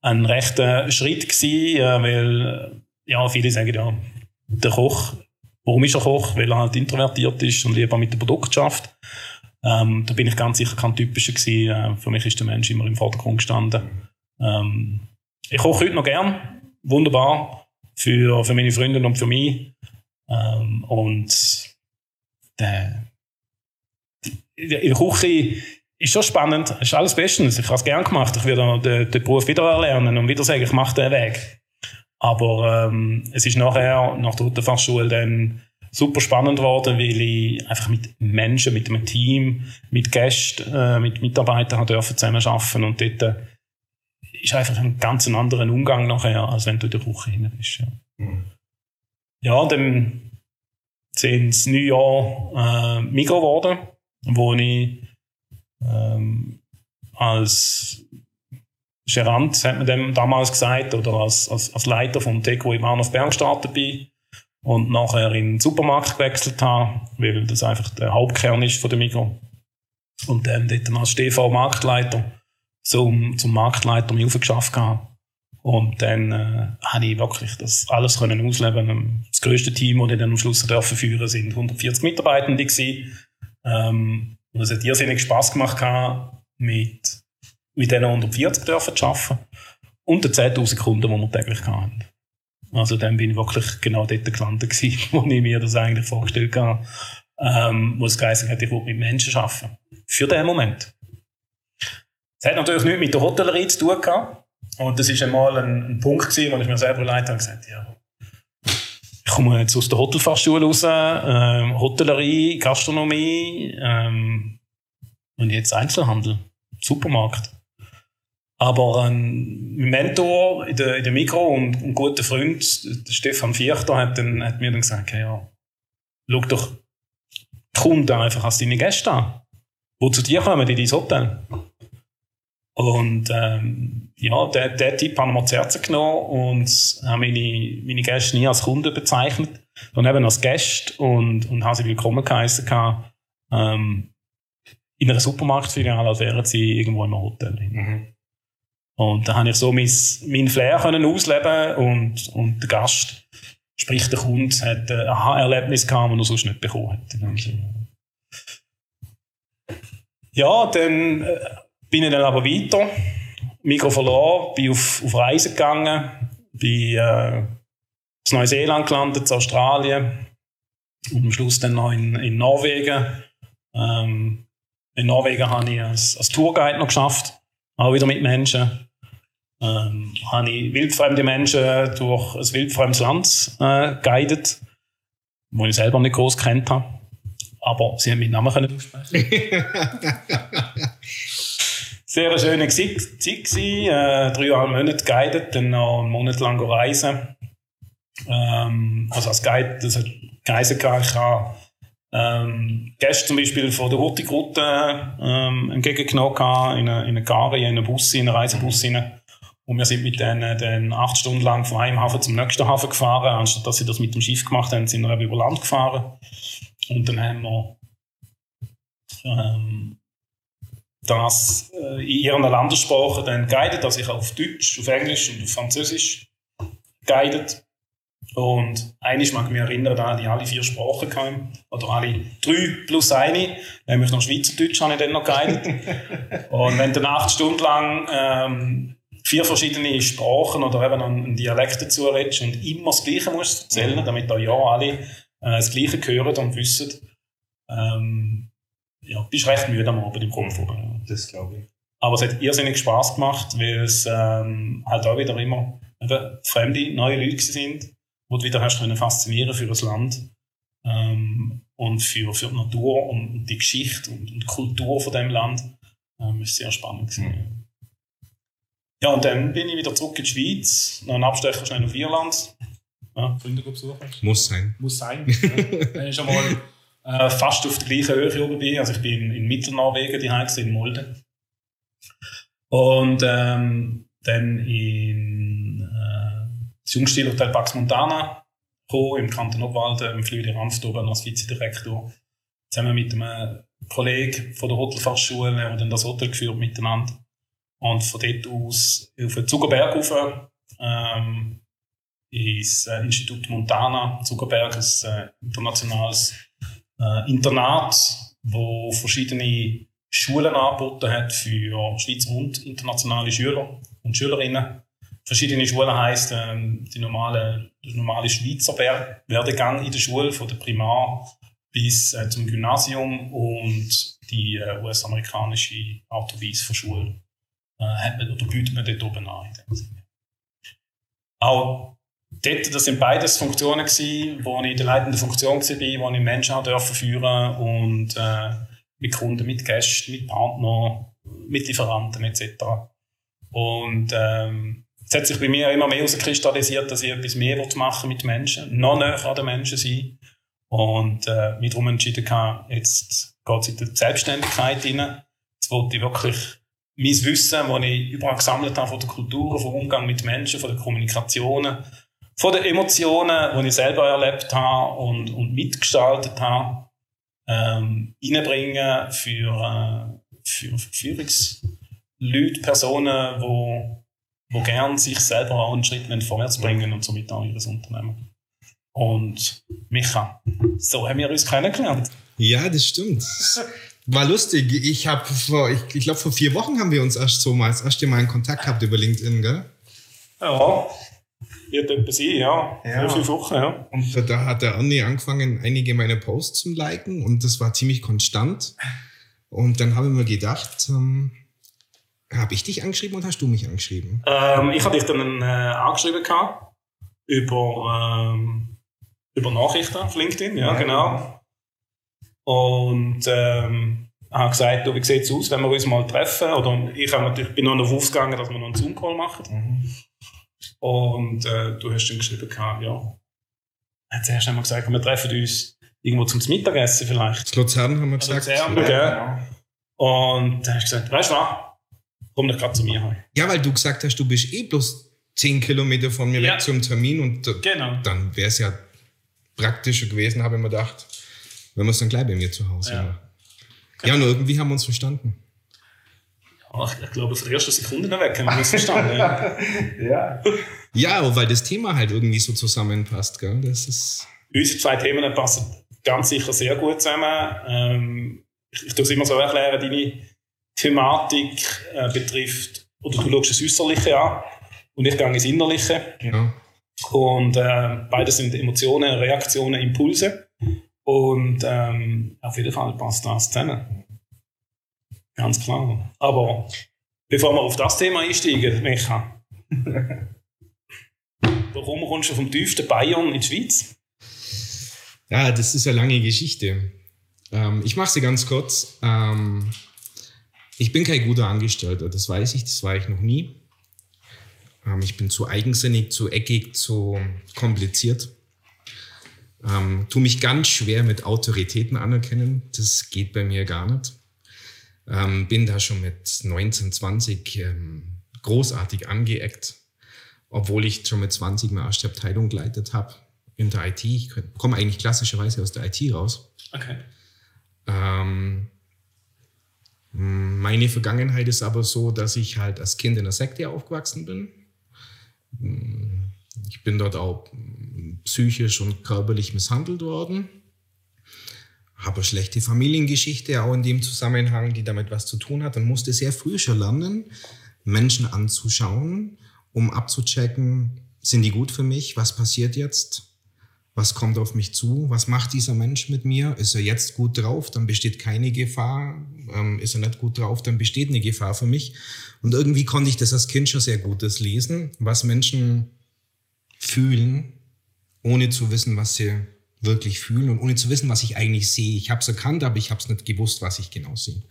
Speaker 3: ein rechter Schritt, gewesen, weil ja, viele sagen ja, der Koch, warum ist er Koch? Weil er halt introvertiert ist und lieber mit dem Produkt schafft. Ähm, da bin ich ganz sicher kein typischer gewesen. Äh, für mich ist der Mensch immer im Vordergrund gestanden. Ähm, ich koche heute noch gern. Wunderbar. Für, für meine Freunde und für mich. Ähm, und der, in der Küche ist schon spannend, ist alles bestens. Ich habe es gerne gemacht. Ich werde den, den Beruf wieder erlernen und wieder sagen, ich mache den Weg. Aber ähm, es ist nachher, nach der Fachschule dann super spannend geworden, weil ich einfach mit Menschen, mit einem Team, mit Gästen, äh, mit Mitarbeitern dürfen zusammenarbeiten und dort äh, ist einfach ein ganz anderer Umgang nachher, als wenn du in der Küche hinein bist. Ja, mhm. ja dann sind es neun Jahre äh, Migros geworden, wo ich ähm, als Gerant, hat man dem damals gesagt, oder als, als, als Leiter vom Teko im Bahnhof Bern gestartet bin und nachher in den Supermarkt gewechselt habe, weil das einfach der Hauptkern ist von der Migros. Und dann dort als TV-Marktleiter zum, zum Marktleiter mich aufgeschafft habe. Und dann äh, habe ich wirklich das alles können ausleben. Das größte Team, das ich dann am Schluss dürfen führen, sind 140 Mitarbeitende. Ähm, und es hat irrsinnig Spass gemacht, mit, mit diesen 140 dürfen zu arbeiten. Und den 10.000 Kunden, die wir täglich hatten. Also dann bin ich wirklich genau dort gelandet gewesen, wo ich mir das eigentlich vorgestellt habe. Ähm, wo es geheißen hat, ich will mit Menschen arbeiten. Für den Moment. Es hat natürlich nichts mit der Hotellerie zu tun gehabt. Und das ist einmal ein, ein Punkt gewesen, wo ich mir selber überlegt habe und gesagt, ja, ich komme jetzt aus der Hotelfachschule raus, ähm, Hotellerie, Gastronomie ähm, und jetzt Einzelhandel, Supermarkt. Aber ein Mentor in der, in der Mikro und ein guter Freund, Stefan Vierter, hat, dann, hat mir dann gesagt, ja, schau doch die Kunden einfach als deine Gäste an, die zu dir kommen in dein Hotel. Und ähm, ja, den, den Tipp haben wir zu Herzen genommen und haben meine, meine Gäste nie als Kunden bezeichnet, sondern eben als Gäste und, und haben sie willkommen geheißen. Ähm, in einer Supermarktfiliale, als wären sie irgendwo im Hotel. Mhm. Und da habe ich so mein, mein Flair können ausleben und, und der Gast, sprich der Kunde, hat ein Aha-Erlebnis gehabt, das er sonst nicht bekommen hat. Ja, dann äh, bin ich dann aber weiter. Mikro verloren, bin auf, auf Reisen gegangen, bin äh, in Neuseeland gelandet, in Australien und am Schluss dann noch in, in Norwegen. Ähm, in Norwegen habe ich als, als Tourguide noch geschafft, auch wieder mit Menschen. Ähm, habe ich wildfremde Menschen durch ein wildfremdes Land äh, guidet, wo ich selber nicht groß kennt habe. Aber sie haben meinen Namen können aussprechen. Sehr schöne Zeit gewesen, äh, dreieinhalb Monate guided, dann noch einen Monat lang reisen. Ähm, also als Guide, das hat geheißen, ich habe ähm, Gäste zum Beispiel von der Hurtigrute ähm, entgegengenommen in eine, in eine Gare, in einen Bus, in einen Reisebus rein. Und wir sind mit denen dann acht Stunden lang von einem Hafen zum nächsten Hafen gefahren. Anstatt dass sie das mit dem Schiff gemacht haben, sind wir eben über Land gefahren. Und dann haben wir ähm, das äh, in ihren Landessprache dann guided, also ich auf Deutsch, auf Englisch und auf Französisch guided. Und eines mag ich mich erinnern, da hatte ich alle vier Sprachen gehabt, oder alle drei plus eine, nämlich noch Schweizerdeutsch habe ich dann noch guided. und wenn du dann acht Stunden lang ähm, vier verschiedene Sprachen oder eben einen Dialekt dazu redest und immer das Gleiche musst erzählen, mhm. damit da ja alle äh, das Gleiche hören und wissen, ähm, ja, bist recht müde am Abend im Kopf. Ja.
Speaker 2: Das glaube ich.
Speaker 3: Aber es hat irrsinnig Spaß gemacht, weil es ähm, halt auch wieder immer eben, fremde, neue Leute sind, die du wieder hast können faszinieren für das Land ähm, und für, für die Natur und die Geschichte und, und die Kultur von dem Land. Ähm, ist sehr spannend Mhm. Ja, und dann bin ich wieder zurück in die Schweiz, noch einen Abstecher schnell auf Irland.
Speaker 2: Ja, Freunde besuchen. Muss sein.
Speaker 3: Muss sein. ja. Dann ist schon mal äh, fast auf der gleichen Höhe oben bin. Also ich bin in Mittelnorwegen, die in Molde. Und ähm, dann in äh, das Jungstilhotel Pax Montana gekommen, im Kanton Obwalden, im Flügel Ranft oben als Vizedirektor. Zusammen mit einem Kollegen von der Hotelfachschule, der dann das Hotel geführt miteinander. Und von dort aus auf den Zuckerberg rauf, ähm, ins äh, Institut Montana, Zuckerberg, ein äh, internationales äh, Internat, wo verschiedene Schulen angeboten hat für Schweizer und internationale Schüler und Schülerinnen. Verschiedene Schulen heisst ähm, die normale, der normale Schweizer Werdegang in der Schule, von der Primar bis äh, zum Gymnasium und die äh, US-amerikanische Art und Weise von Schule hat man, oder bietet man dort oben an. Auch dort, das sind beides Funktionen gewesen, wo ich in der leitenden Funktion war, wo ich Menschen habe dürfen führen und äh, mit Kunden, mit Gästen, mit Partnern, mit Lieferanten etc. Und ähm, es hat sich bei mir immer mehr herauskristallisiert, dass ich etwas mehr machen mit Menschen, noch näher an den Menschen sein. Und äh, mich darum entschieden habe, jetzt geht es in die Selbstständigkeit rein. Jetzt wollte ich wirklich mein Wissen, das ich überall gesammelt habe, von der Kultur, vom Umgang mit Menschen, von den Kommunikationen, von den Emotionen, die ich selber erlebt habe und, und mitgestaltet habe, ähm, reinbringen für, äh, für Führungsleute, Personen, die wo, wo gern sich selber auch einen Schritt vorwärts bringen und somit auch ihr Unternehmen. Und Micha, so haben wir uns kennengelernt.
Speaker 2: Ja, das stimmt. War lustig. Ich habe vor, ich, ich glaube, vor vier Wochen haben wir uns erst so mal, das erste Mal in Kontakt gehabt über LinkedIn, gell?
Speaker 3: Ja. Wird etwas sein, ja. ja. Fünf Wochen, ja.
Speaker 2: Und da hat der Andi angefangen, einige meiner Posts zu liken und das war ziemlich konstant. Und dann habe ich mir gedacht, ähm, habe ich dich angeschrieben oder hast du mich angeschrieben?
Speaker 3: Ähm, ich habe dich dann äh, angeschrieben gehabt, über, ähm, über Nachrichten auf LinkedIn, ja, genau. Und ähm, habe gesagt, du, wie sieht es aus, wenn wir uns mal treffen? Oder ich habe natürlich, bin noch darauf ausgegangen, dass wir noch einen Zoom-Call machen.
Speaker 2: Mhm.
Speaker 3: Und äh, du hast dann geschrieben, ja. Zuerst haben wir gesagt, wir treffen uns irgendwo zum Mittagessen vielleicht.
Speaker 2: Das Luzern haben wir gesagt.
Speaker 3: Luzern, gell? Und dann hast du gesagt, weißt du was, komm doch gerade zu mir heim.
Speaker 2: Ja, weil du gesagt hast, du bist eh bloß 10 Kilometer von mir
Speaker 3: Ja.
Speaker 2: weg zum Termin und
Speaker 3: Genau.
Speaker 2: dann wäre es ja praktischer gewesen, habe ich mir gedacht, wenn wir es dann gleich bei mir zu Hause
Speaker 3: Ja.
Speaker 2: machen. Ja, und irgendwie haben wir uns verstanden.
Speaker 3: Ja, ich, glaube, von der ersten Sekunde weg haben wir uns verstanden. ja.
Speaker 4: Ja.
Speaker 2: Ja, weil das Thema halt irgendwie so zusammenpasst, gell? Das ist.
Speaker 3: Unsere zwei Themen passen ganz sicher sehr gut zusammen. Ähm, ich, ich tue es immer so erklären, deine Thematik äh, betrifft, oder du schaust das Äußerliche an und ich gehe ins Innerliche.
Speaker 2: Ja.
Speaker 3: Und äh, beides sind Emotionen, Reaktionen, Impulse. Und ähm, auf jeden Fall passt das zusammen. Ganz klar. Aber bevor wir auf das Thema einsteigen, Micha, warum kommst du vom tiefsten Bayern in die Schweiz?
Speaker 2: Ja, das ist eine lange Geschichte. Ähm, ich mache sie ganz kurz. Ähm, ich bin kein guter Angestellter, das weiß ich, das war ich noch nie. Ähm, ich bin zu eigensinnig, zu eckig, zu kompliziert. Ähm, tu mich ganz schwer mit Autoritäten anerkennen, das geht bei mir gar nicht. Ähm, bin da schon mit 19, 20 ähm, großartig angeeckt, obwohl ich schon mit 20 mal erste Abteilung geleitet habe in der IT. Ich komme eigentlich klassischerweise aus der IT raus.
Speaker 3: Okay.
Speaker 2: Ähm, meine Vergangenheit ist aber so, dass ich halt als Kind in der Sekte aufgewachsen bin. Ich bin dort auch psychisch und körperlich misshandelt worden. Habe schlechte Familiengeschichte auch in dem Zusammenhang, die damit was zu tun hat. Und musste sehr früh schon lernen, Menschen anzuschauen, um abzuchecken, sind die gut für mich, was passiert jetzt, was kommt auf mich zu, was macht dieser Mensch mit mir, ist er jetzt gut drauf, dann besteht keine Gefahr, ähm, ist er nicht gut drauf, dann besteht eine Gefahr für mich. Und irgendwie konnte ich das als Kind schon sehr gut das lesen, was Menschen fühlen, ohne zu wissen, was sie wirklich fühlen und ohne zu wissen, was ich eigentlich sehe. Ich habe es erkannt, aber ich habe es nicht gewusst, was ich genau sehe.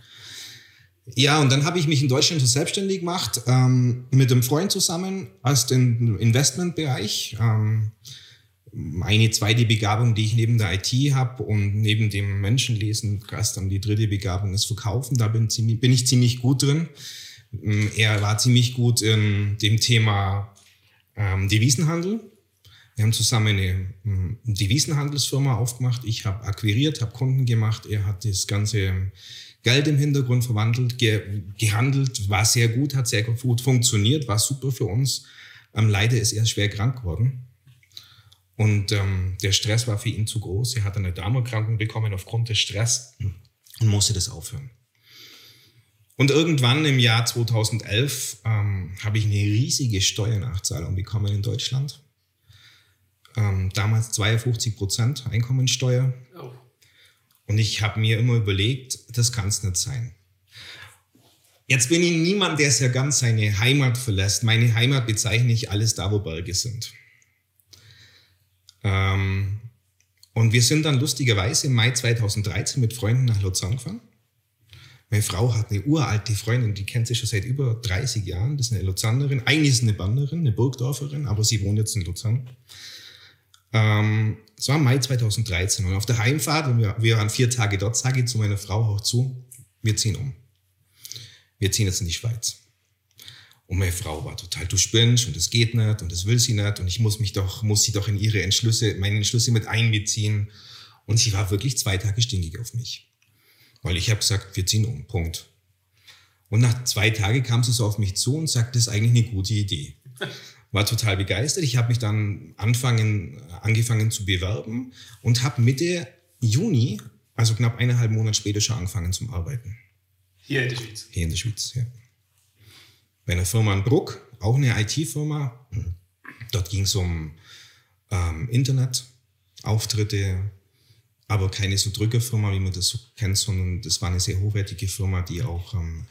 Speaker 2: Ja, und dann habe ich mich in Deutschland so selbstständig gemacht, ähm, mit einem Freund zusammen aus dem Investmentbereich. Ähm, eine zweite Begabung, die ich neben der IT habe und neben dem Menschenlesen, erst dann die dritte Begabung ist Verkaufen. Da bin, ziemlich, bin ich ziemlich gut drin. Ähm, Er war ziemlich gut in dem Thema ähm, Devisenhandel. Wir haben zusammen eine ähm, Devisenhandelsfirma aufgemacht. Ich habe akquiriert, habe Kunden gemacht. Er hat das ganze Geld im Hintergrund verwandelt, ge gehandelt, war sehr gut, hat sehr gut funktioniert, war super für uns. Ähm, leider ist er schwer krank geworden. Und ähm, der Stress war für ihn zu groß. Er hat eine Darmerkrankung bekommen aufgrund des Stress und musste das aufhören. Und irgendwann im Jahr 2011 ähm, habe ich eine riesige Steuernachzahlung bekommen in Deutschland. Ähm, damals 52 Prozent Einkommensteuer.
Speaker 3: Oh.
Speaker 2: Und ich habe mir immer überlegt, das kann es nicht sein. Jetzt bin ich niemand, der sehr ganz seine Heimat verlässt. Meine Heimat bezeichne ich alles da, wo Berge sind. Ähm, und wir sind dann lustigerweise im Mai 2013 mit Freunden nach Luzern gefahren. Meine Frau hat eine uralte Freundin, die kennt sie schon seit über 30 Jahren. Das ist eine Luzernerin. Eigentlich ist sie eine Banderin, eine Burgdorferin, aber sie wohnt jetzt in Luzern. Ähm, es war Mai 2013 und auf der Heimfahrt, und wir, wir waren vier Tage dort, sage ich zu meiner Frau auch zu, wir ziehen um. Wir ziehen jetzt in die Schweiz. Und meine Frau war total, du spinnst und das geht nicht und das will sie nicht und ich muss mich doch, muss sie doch in ihre Entschlüsse, meine Entschlüsse mit einbeziehen. Und sie war wirklich zwei Tage stinkig auf mich. Weil ich habe gesagt, wir ziehen um, Punkt. Und nach zwei Tagen kam sie so auf mich zu und sagte, das ist eigentlich eine gute Idee. War total begeistert. Ich habe mich dann anfangen, angefangen zu bewerben und habe Mitte Juni, also knapp eineinhalb Monate später schon angefangen zum Arbeiten.
Speaker 3: Hier in der Schweiz.
Speaker 2: Hier in der Schweiz, ja. Bei einer Firma in Bruck, auch eine IT-Firma. Dort ging es um ähm, Internetauftritte, aber keine so Drückerfirma, wie man das so kennt, sondern das war eine sehr hochwertige Firma, die auch ähm,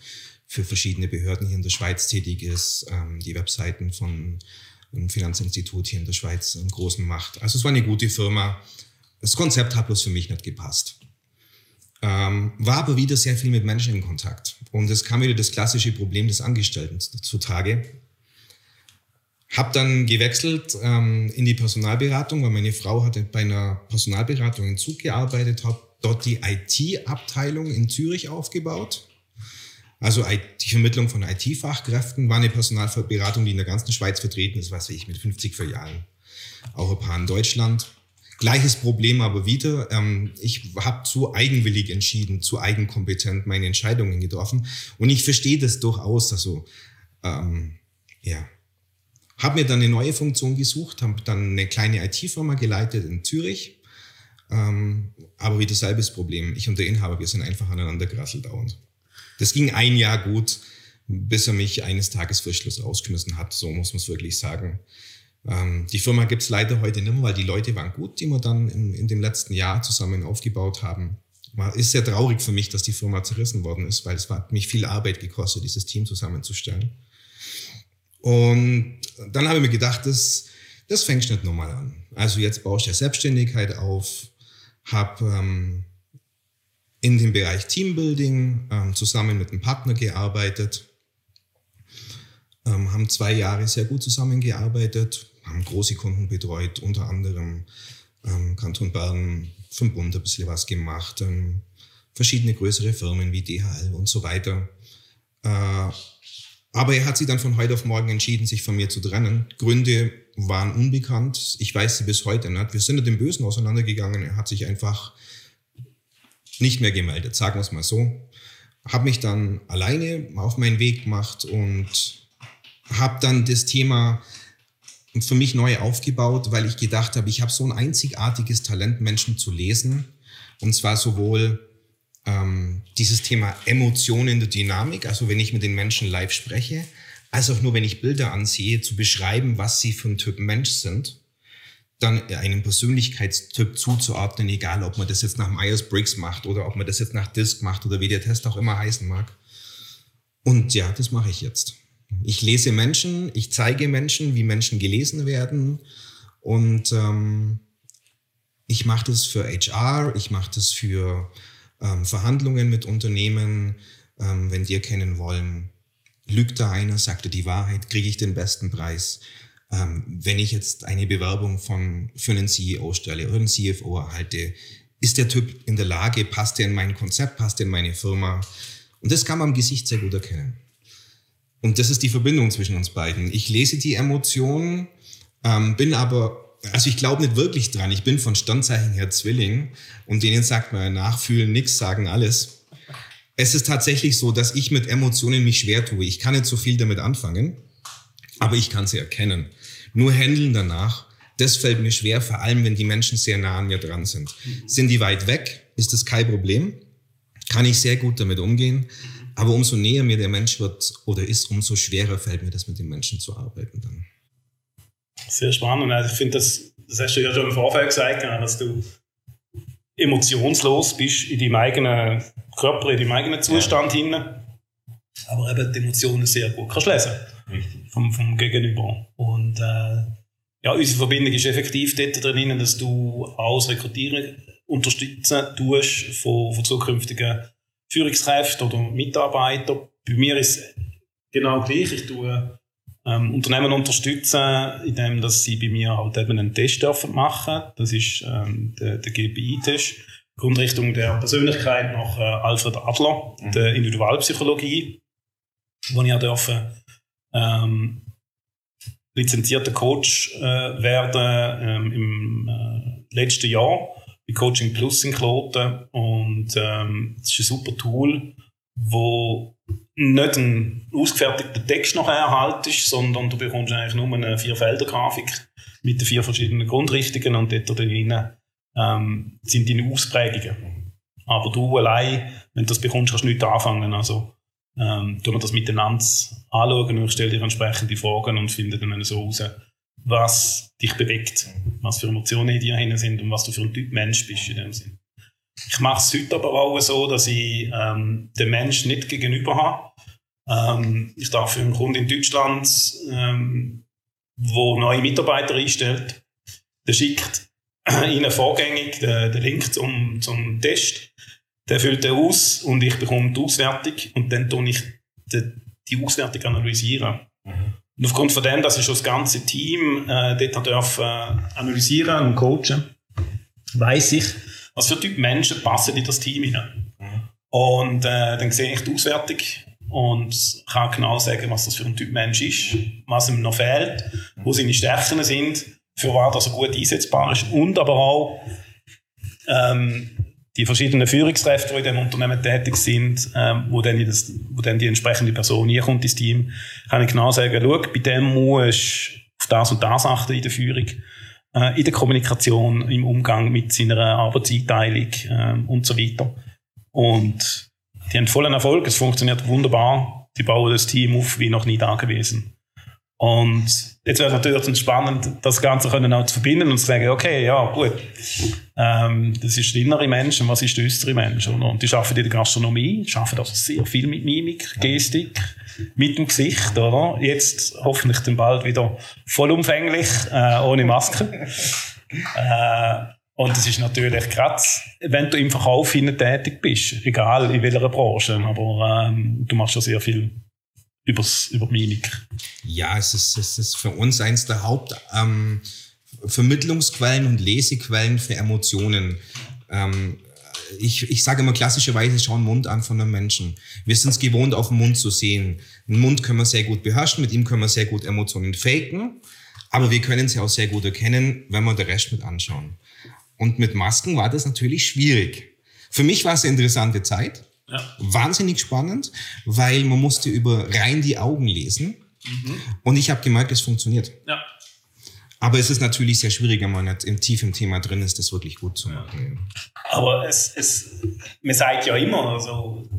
Speaker 2: für verschiedene Behörden hier in der Schweiz tätig ist, ähm, die Webseiten von ein Finanzinstitut hier in der Schweiz, einen großen macht. Also es war eine gute Firma. Das Konzept hat bloß für mich nicht gepasst. Ähm, war aber wieder sehr viel mit Menschen in Kontakt. Und es kam wieder das klassische Problem des Angestellten zutage. Hab dann gewechselt ähm, in die Personalberatung, weil meine Frau hatte bei einer Personalberatung in Zug gearbeitet, hat dort die IT-Abteilung in Zürich aufgebaut. Also die Vermittlung von IT-Fachkräften war eine Personalberatung, die in der ganzen Schweiz vertreten ist, was weiß ich, mit 50 Filialen. Auch ein paar in Deutschland. Gleiches Problem aber wieder. Ähm, ich habe zu eigenwillig entschieden, zu eigenkompetent meine Entscheidungen getroffen. Und ich verstehe das durchaus. Also, ähm, ja. Habe mir dann eine neue Funktion gesucht, habe dann eine kleine IT-Firma geleitet in Zürich. Ähm, aber wieder selbes Problem. Ich und der Inhaber, wir sind einfach aneinander gerasselt dauernd. Das ging ein Jahr gut, bis er mich eines Tages für Schluss rausgeschmissen hat. So muss man es wirklich sagen. Ähm, die Firma gibt es leider heute nicht mehr, weil die Leute waren gut, die wir dann in, in dem letzten Jahr zusammen aufgebaut haben. War, ist sehr traurig für mich, dass die Firma zerrissen worden ist, weil es hat mich viel Arbeit gekostet, dieses Team zusammenzustellen. Und dann habe ich mir gedacht, das, das fängst nicht nochmal an. Also jetzt baust du ja Selbstständigkeit auf, habe ähm, in dem Bereich Teambuilding ähm, zusammen mit einem Partner gearbeitet, ähm, haben zwei Jahre sehr gut zusammengearbeitet, haben große Kunden betreut, unter anderem ähm, Kanton Bern, vom Bund ein bisschen was gemacht, ähm, verschiedene größere Firmen wie DHL und so weiter. Äh, aber er hat sich dann von heute auf morgen entschieden, sich von mir zu trennen. Gründe waren unbekannt. Ich weiß sie bis heute nicht. Wir sind mit dem Bösen auseinandergegangen. Er hat sich einfach nicht mehr gemeldet, sagen wir es mal so. Habe mich dann alleine auf meinen Weg gemacht und habe dann das Thema für mich neu aufgebaut, weil ich gedacht habe, ich habe so ein einzigartiges Talent, Menschen zu lesen. Und zwar sowohl ähm, dieses Thema Emotionen in der Dynamik, also wenn ich mit den Menschen live spreche, als auch nur, wenn ich Bilder ansehe, zu beschreiben, was sie für ein Typ Mensch sind, dann einem Persönlichkeitstyp zuzuordnen, egal ob man das jetzt nach Myers-Briggs macht oder ob man das jetzt nach DISC macht oder wie der Test auch immer heißen mag. Und ja, das mache ich jetzt. Ich lese Menschen, ich zeige Menschen, wie Menschen gelesen werden und ähm, ich mache das für HR, ich mache das für ähm, Verhandlungen mit Unternehmen, ähm, wenn die erkennen wollen, lügt da einer, sagt er die Wahrheit, kriege ich den besten Preis. Ähm, wenn ich jetzt eine Bewerbung von, für einen CEO stelle oder einen CFO erhalte, ist der Typ in der Lage, passt der in mein Konzept, passt der in meine Firma? Und das kann man am Gesicht sehr gut erkennen. Und das ist die Verbindung zwischen uns beiden. Ich lese die Emotionen, ähm, bin aber, also ich glaube nicht wirklich dran. Ich bin von Standzeichen her Zwilling und denen sagt man nachfühlen, nix sagen, alles. Es ist tatsächlich so, dass ich mit Emotionen mich schwer tue. Ich kann nicht so viel damit anfangen, aber ich kann sie erkennen. Nur handeln danach, das fällt mir schwer, vor allem wenn die Menschen sehr nah an mir dran sind. Sind die weit weg, ist das kein Problem. Kann ich sehr gut damit umgehen. Aber umso näher mir der Mensch wird oder ist, umso schwerer fällt mir das mit den Menschen zu arbeiten dann.
Speaker 3: Sehr spannend. Also ich finde, das, das hast du ja schon im Vorfeld gesagt, dass du emotionslos bist in deinem eigenen Körper, in deinem eigenen Zustand ja. hinein. Aber eben die Emotionen sehr gut kannst lesen. Richtig. Vom, vom Gegenüber. Und äh, ja, unsere Verbindung ist effektiv dort drin, dass du das Rekrutieren unterstützen tust von, von zukünftigen Führungskräfte oder Mitarbeiter. Bei mir ist es genau gleich. Ich tue ähm, Unternehmen unterstützen, indem dass sie bei mir halt eben einen Test dürfen machen. Das ist ähm, der, der GPI-Test. Grundrichtung der Persönlichkeit nach äh, Alfred Adler, mhm. der Individualpsychologie, wo ich auch dürfen, ähm, lizenzierter Coach äh, werden ähm, im äh, letzten Jahr bei Coaching Plus in Kloten und ähm, ist ein super Tool, wo nicht ein ausgefertigter Text nachher erhalten sondern du bekommst eigentlich nur eine Vier-Felder-Grafik mit den vier verschiedenen Grundrichtungen und dort drin ähm, sind deine Ausprägungen. Aber du allein, wenn du das bekommst, kannst du nichts anfangen. Also ähm, tun wir das miteinander anschauen und ich stelle dir entsprechende Fragen und finde dann so raus, was dich bewegt, was für Emotionen in dir hin sind und was du für ein Typ Mensch bist in dem Sinn. Ich mache es heute aber auch so, dass ich ähm, den Menschen nicht gegenüber habe. Ähm, ich darf für einen Kunden in Deutschland ähm, neue Mitarbeiter einstellt, der schickt ihnen vorgängig den, den Link zum, zum Test. Der füllt er aus und ich bekomme die Auswertung und dann tue ich die, die Auswertung analysieren. Mhm. Und aufgrund von dem, dass ich schon das ganze Team äh, dort darf, äh, analysieren und coachen, weiß ich, was für Typ Menschen passen in das Team hinein. Mhm. Und äh, dann sehe ich die Auswertung und kann genau sagen, was das für ein Typ Mensch ist, was ihm noch fehlt, wo seine Stärken sind, für was er gut einsetzbar ist und aber auch ähm, die verschiedenen Führungskräfte, die in dem Unternehmen tätig sind, ähm, wo, dann das, wo dann die entsprechende Person kommt ins Team, kann ich genau sagen, schau, bei dem musst du auf das und das achten in der Führung, äh, in der Kommunikation, im Umgang mit seiner Arbeitseinteilung äh, und so weiter. Und die haben vollen Erfolg, es funktioniert wunderbar. Die bauen das Team auf wie noch nie da gewesen. Und jetzt wäre es natürlich spannend, das Ganze können auch zu verbinden und zu sagen, okay, ja, gut, ähm, das ist der innere Mensch und was ist der äußere Mensch? Und die arbeiten in der Gastronomie, arbeiten also sehr viel mit Mimik, Gestik, mit dem Gesicht, oder? Jetzt hoffentlich dann bald wieder vollumfänglich, äh, ohne Maske. äh, und es ist natürlich gerade, wenn du im Verkauf tätig bist, egal in welcher Branche, aber ähm, du machst ja sehr viel übers, über Mimik.
Speaker 2: Ja, es ist, es ist für uns eins der Hauptvermittlungsquellen ähm, und Lesequellen für Emotionen. Ähm, ich, ich sage immer klassischerweise, schau einen Mund an von einem Menschen. Wir sind es gewohnt, auf den Mund zu sehen. Einen Mund können wir sehr gut beherrschen, mit ihm können wir sehr gut Emotionen faken, aber wir können sie auch sehr gut erkennen, wenn wir den Rest mit anschauen. Und mit Masken war das natürlich schwierig. Für mich war es eine interessante Zeit. Ja. Wahnsinnig spannend, weil man musste über rein die Augen lesen. Mhm. Und ich habe gemerkt, es funktioniert. Ja. Aber es ist natürlich sehr schwierig, wenn man nicht im tief im Thema drin ist, das wirklich gut zu machen.
Speaker 3: Ja. Aber es, es, man sagt ja immer, also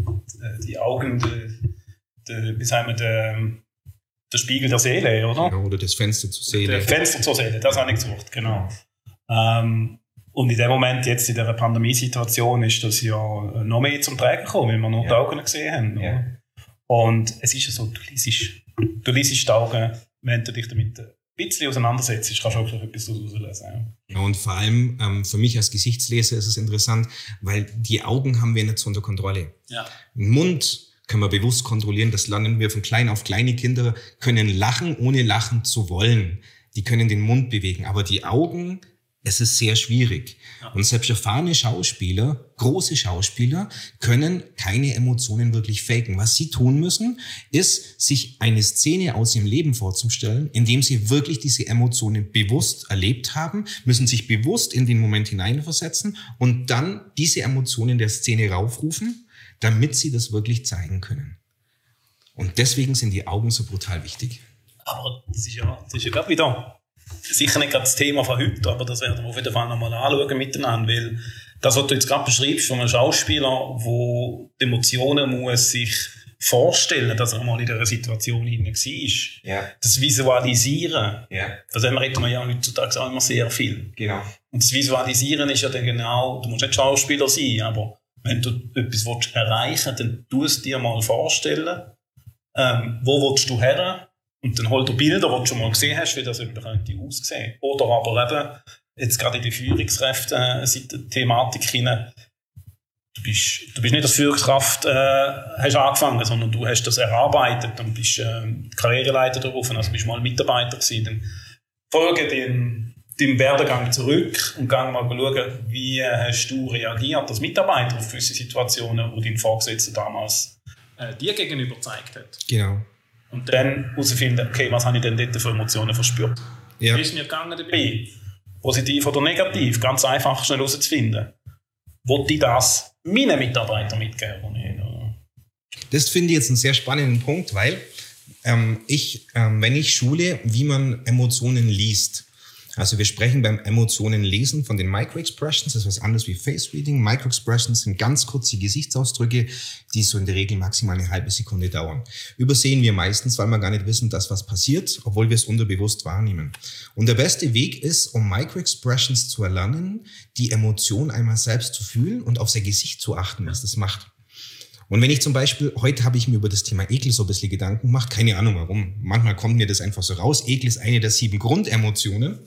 Speaker 3: die Augen, die, wie sagen wir, der, der Spiegel der Seele, oder?
Speaker 2: Genau, oder das Fenster zur Seele.
Speaker 3: Das Fenster zur Seele, das habe ich gesucht, genau. Ähm, und in dem Moment, jetzt in dieser Pandemiesituation, ist das ja noch mehr zum Tragen gekommen, weil wir nur ja. die Augen gesehen haben. Ja. Und es ist ja so, du liest, du liest die Augen, wenn du dich damit ein bisschen auseinandersetzt, kannst du auch etwas auslesen.
Speaker 2: Ja. Und vor allem ähm, für mich als Gesichtsleser ist es interessant, weil die Augen haben wir nicht so unter Kontrolle. Ja. Mund können wir bewusst kontrollieren, das lernen wir von klein auf. Kleine Kinder können lachen, ohne lachen zu wollen. Die können den Mund bewegen, aber die Augen es ist sehr schwierig. Ja. Und selbst erfahrene Schauspieler, große Schauspieler, können keine Emotionen wirklich faken. Was sie tun müssen, ist, sich eine Szene aus ihrem Leben vorzustellen, indem sie wirklich diese Emotionen bewusst erlebt haben, müssen sich bewusst in den Moment hineinversetzen und dann diese Emotionen der Szene raufrufen, damit sie das wirklich zeigen können. Und deswegen sind die Augen so brutal wichtig.
Speaker 3: Aber das ist ja, das ist ja gerade wieder sicher nicht das Thema von heute, aber das werden wir auf jeden Fall nochmal anschauen miteinander, weil das, was du jetzt gerade beschreibst von einem Schauspieler, der die Emotionen muss sich vorstellen, dass er mal in dieser Situation hinein war. Ja. Das Visualisieren, ja. das reden wir ja heutzutage auch immer sehr viel. Genau. Und das Visualisieren ist ja dann genau, du musst nicht Schauspieler sein, aber wenn du etwas erreichen willst, dann tust du dir mal vorstellen, ähm, wo willst du her, und dann holt er Bilder, die du schon mal gesehen hast, wie das eben könnte aussehen. Oder aber eben, jetzt gerade in die Führungskräfte-Thematik hinein, du bist, du bist nicht als Führungskraft äh, hast angefangen, sondern du hast das erarbeitet und bist äh, Karriereleiter darauf, also bist mal Mitarbeiter gewesen. Dann folge den, deinem Werdegang zurück und gang mal schauen, wie hast du reagiert als Mitarbeiter auf gewisse Situationen, die dein Vorgesetzter damals äh, dir gegenüber gezeigt hat.
Speaker 2: Genau.
Speaker 3: Und dann herausfinden, okay, was habe ich denn dort für Emotionen verspürt? Ja. Wie ist mir gegangen dabei? Positiv oder negativ? Ganz einfach schnell herauszufinden. Wollte ich das meinen Mitarbeitern mitgeben?
Speaker 2: Das finde ich jetzt einen sehr spannenden Punkt, weil ähm, ich, ähm, wenn ich schule, wie man Emotionen liest, also wir sprechen beim Emotionen lesen von den Microexpressions, das ist was anderes wie Face Reading. Microexpressions sind ganz kurze Gesichtsausdrücke, die so in der Regel maximal eine halbe Sekunde dauern. Übersehen wir meistens, weil wir gar nicht wissen, dass was passiert, obwohl wir es unterbewusst wahrnehmen. Und der beste Weg ist, um Microexpressions zu erlernen, die Emotion einmal selbst zu fühlen und auf sein Gesicht zu achten, was das macht. Und wenn ich zum Beispiel, heute habe ich mir über das Thema Ekel so ein bisschen Gedanken gemacht, keine Ahnung warum, manchmal kommt mir das einfach so raus, Ekel ist eine der sieben Grundemotionen,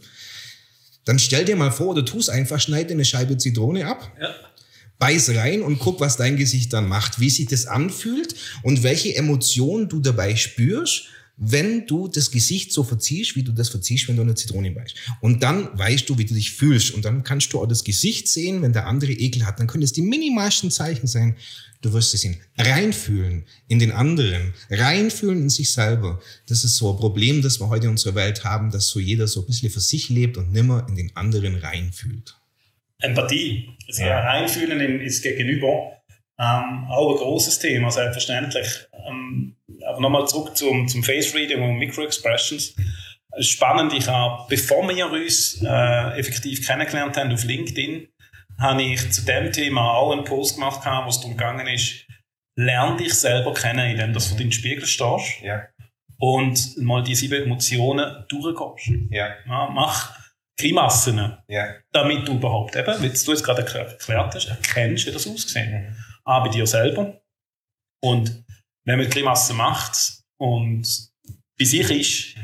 Speaker 2: dann stell dir mal vor oder tu es einfach, schneid dir eine Scheibe Zitrone ab,
Speaker 3: Ja.
Speaker 2: beiß rein und guck, was dein Gesicht dann macht, wie sich das anfühlt und welche Emotionen du dabei spürst, wenn du das Gesicht so verziehst, wie du das verziehst, wenn du eine Zitrone beißt. Und dann weißt du, wie du dich fühlst. Und dann kannst du auch das Gesicht sehen, wenn der andere Ekel hat. Dann können es die minimalsten Zeichen sein. Du wirst es sehen. Reinfühlen in den anderen. Reinfühlen in sich selber. Das ist so ein Problem, das wir heute in unserer Welt haben, dass so jeder so ein bisschen für sich lebt und nimmer in den anderen reinfühlt.
Speaker 3: Empathie, das
Speaker 2: Ja.
Speaker 3: Reinfühlen in, ins Gegenüber, ähm, auch ein großes Thema, selbstverständlich. Ähm, aber nochmal zurück zum, zum Face Reading und Microexpressions. Spannend, ich habe, bevor wir uns äh, effektiv kennengelernt haben auf LinkedIn, habe ich zu dem Thema auch einen Post gemacht, wo es darum gegangen ist, lern dich selber kennen, indem du vor deinem Spiegel stehst
Speaker 2: Ja,
Speaker 3: und mal die sieben Emotionen durchgehst.
Speaker 2: ja,
Speaker 3: Ja, mach Grimassen damit du überhaupt eben, wie du es gerade erklär- erklärt hast, erkennst, wie das aussehen. A, bei dir selber. Und wenn man Grimasse macht und bei sich ist,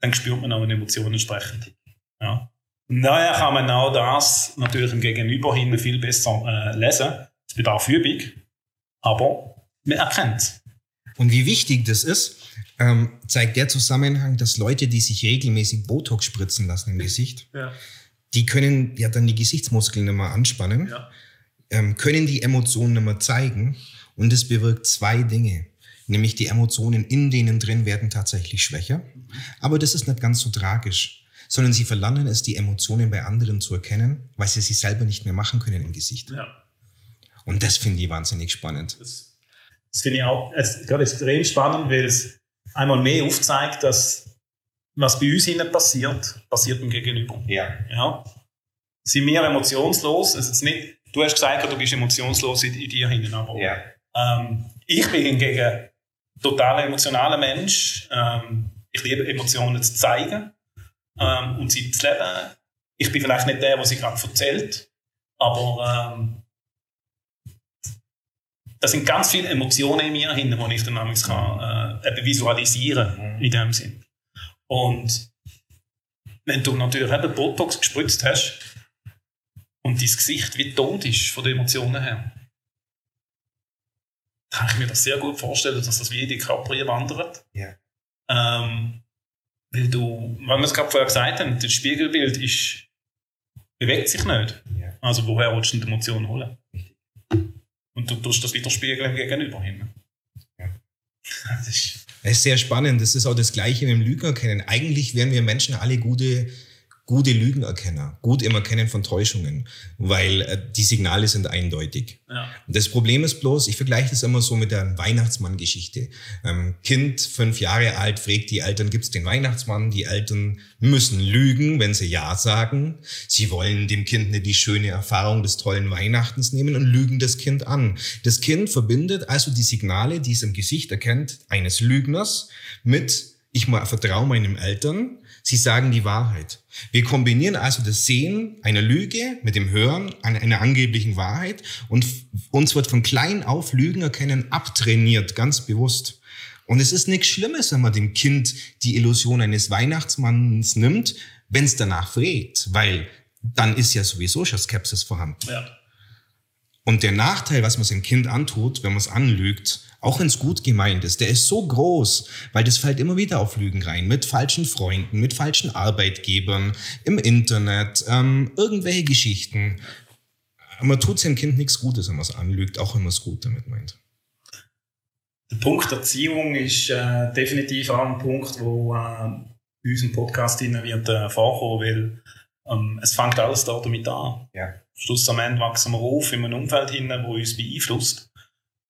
Speaker 3: dann spürt man auch eine Emotion entsprechend. Ja. Daher kann man auch das natürlich im Gegenüber hin viel besser äh, lesen. Es bedarf Übung, aber man erkennt es.
Speaker 2: Und wie wichtig das ist, ähm, zeigt der Zusammenhang, dass Leute, die sich regelmäßig Botox spritzen lassen im Gesicht,
Speaker 3: Ja.
Speaker 2: die können ja dann die Gesichtsmuskeln nicht mehr anspannen,
Speaker 3: Ja.
Speaker 2: ähm, können die Emotionen nicht mehr zeigen und es bewirkt zwei Dinge. Nämlich die Emotionen in denen drin werden tatsächlich schwächer, aber das ist nicht ganz so tragisch, sondern sie verlernen es, die Emotionen bei anderen zu erkennen, weil sie sie selber nicht mehr machen können im Gesicht.
Speaker 3: ja.
Speaker 2: Und das finde ich wahnsinnig spannend.
Speaker 3: Das, das finde ich auch es, gerade extrem spannend, weil es einmal mehr aufzeigt, dass was bei uns innen passiert, passiert im Gegenüber.
Speaker 2: Ja.
Speaker 3: Ja. Sind wir emotionslos? Es ist nicht, du hast gesagt, du bist emotionslos in, in dir hinein, aber ähm, ich bin hingegen total emotionaler Mensch. Ähm, ich liebe Emotionen zu zeigen ähm, und sie zu leben. Ich bin vielleicht nicht der, der sie gerade erzählt, aber ähm, da sind ganz viele Emotionen in mir hin, die ich dann manchmal kann, äh, visualisieren in dem Sinn. Und wenn du natürlich eben Botox gespritzt hast und dein Gesicht wie tot ist von den Emotionen her, kann ich mir das sehr gut vorstellen, dass das wie die Körper wandert.
Speaker 2: Ja.
Speaker 3: Ähm, weil du, wenn wir es gerade vorher gesagt haben, das Spiegelbild ist, bewegt sich nicht.
Speaker 2: Ja.
Speaker 3: Also woher willst du die Emotion holen? Und du tust das widerspiegeln gegenüber hin.
Speaker 2: Ja.
Speaker 3: Das ist,
Speaker 2: Es ist sehr spannend. Das ist auch das Gleiche mit dem Lügenerkennen. Eigentlich wären wir Menschen alle gute, gute Lügenerkenner, gut im Erkennen von Täuschungen, weil äh, die Signale sind eindeutig.
Speaker 3: ja.
Speaker 2: Das Problem ist bloß, ich vergleiche das immer so mit der Weihnachtsmann-Geschichte. Ähm, kind, fünf Jahre alt, fragt die Eltern, gibt's den Weihnachtsmann? Die Eltern müssen lügen, wenn sie Ja sagen. Sie wollen dem Kind nicht die schöne Erfahrung des tollen Weihnachtens nehmen und lügen das Kind an. Das Kind verbindet also die Signale, die es im Gesicht erkennt, eines Lügners mit, ich mal vertraue meinen Eltern, sie sagen die Wahrheit. Wir kombinieren also das Sehen einer Lüge mit dem Hören einer, angeblichen Wahrheit und uns wird von klein auf Lügen erkennen abtrainiert, ganz bewusst. Und es ist nichts Schlimmes, wenn man dem Kind die Illusion eines Weihnachtsmanns nimmt, wenn es danach fragt, weil dann ist ja sowieso schon Skepsis vorhanden.
Speaker 3: ja.
Speaker 2: Und der Nachteil, was man seinem Kind antut, wenn man es anlügt, auch wenn es gut gemeint ist, der ist so groß, weil das fällt immer wieder auf Lügen rein. Mit falschen Freunden, mit falschen Arbeitgebern, im Internet, ähm, irgendwelche Geschichten. Man tut seinem Kind nichts Gutes, wenn man es anlügt, auch wenn man es gut damit meint.
Speaker 3: Der Punkt Erziehung ist äh, definitiv auch ein Punkt, wo äh, in unserem Podcast hinein wird äh, vorkommen, weil ähm, es fängt alles da damit an.
Speaker 2: Ja.
Speaker 3: Schluss am Ende wachsen wir auf in einem Umfeld hin, wo uns beeinflusst,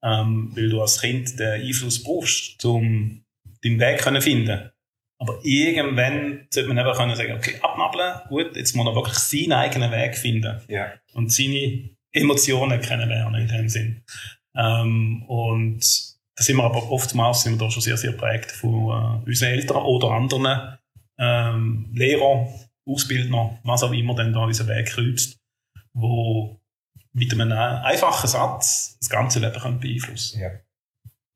Speaker 3: ähm, weil du als Kind den Einfluss brauchst, um deinen Weg können finden. Aber irgendwann sollte man eben können sagen, okay, abnabeln, gut, jetzt muss er wirklich seinen eigenen Weg finden
Speaker 2: Ja.
Speaker 3: und seine Emotionen kennenlernen in dem Sinn. Ähm, und da sind wir aber oftmals sind wir da schon sehr, sehr prägt von äh, unseren Eltern oder anderen ähm, Lehrern, Ausbildner, was auch immer dann da unseren Weg kreuzt, wo mit einem einfachen Satz das ganze Leben können beeinflussen
Speaker 2: Ja.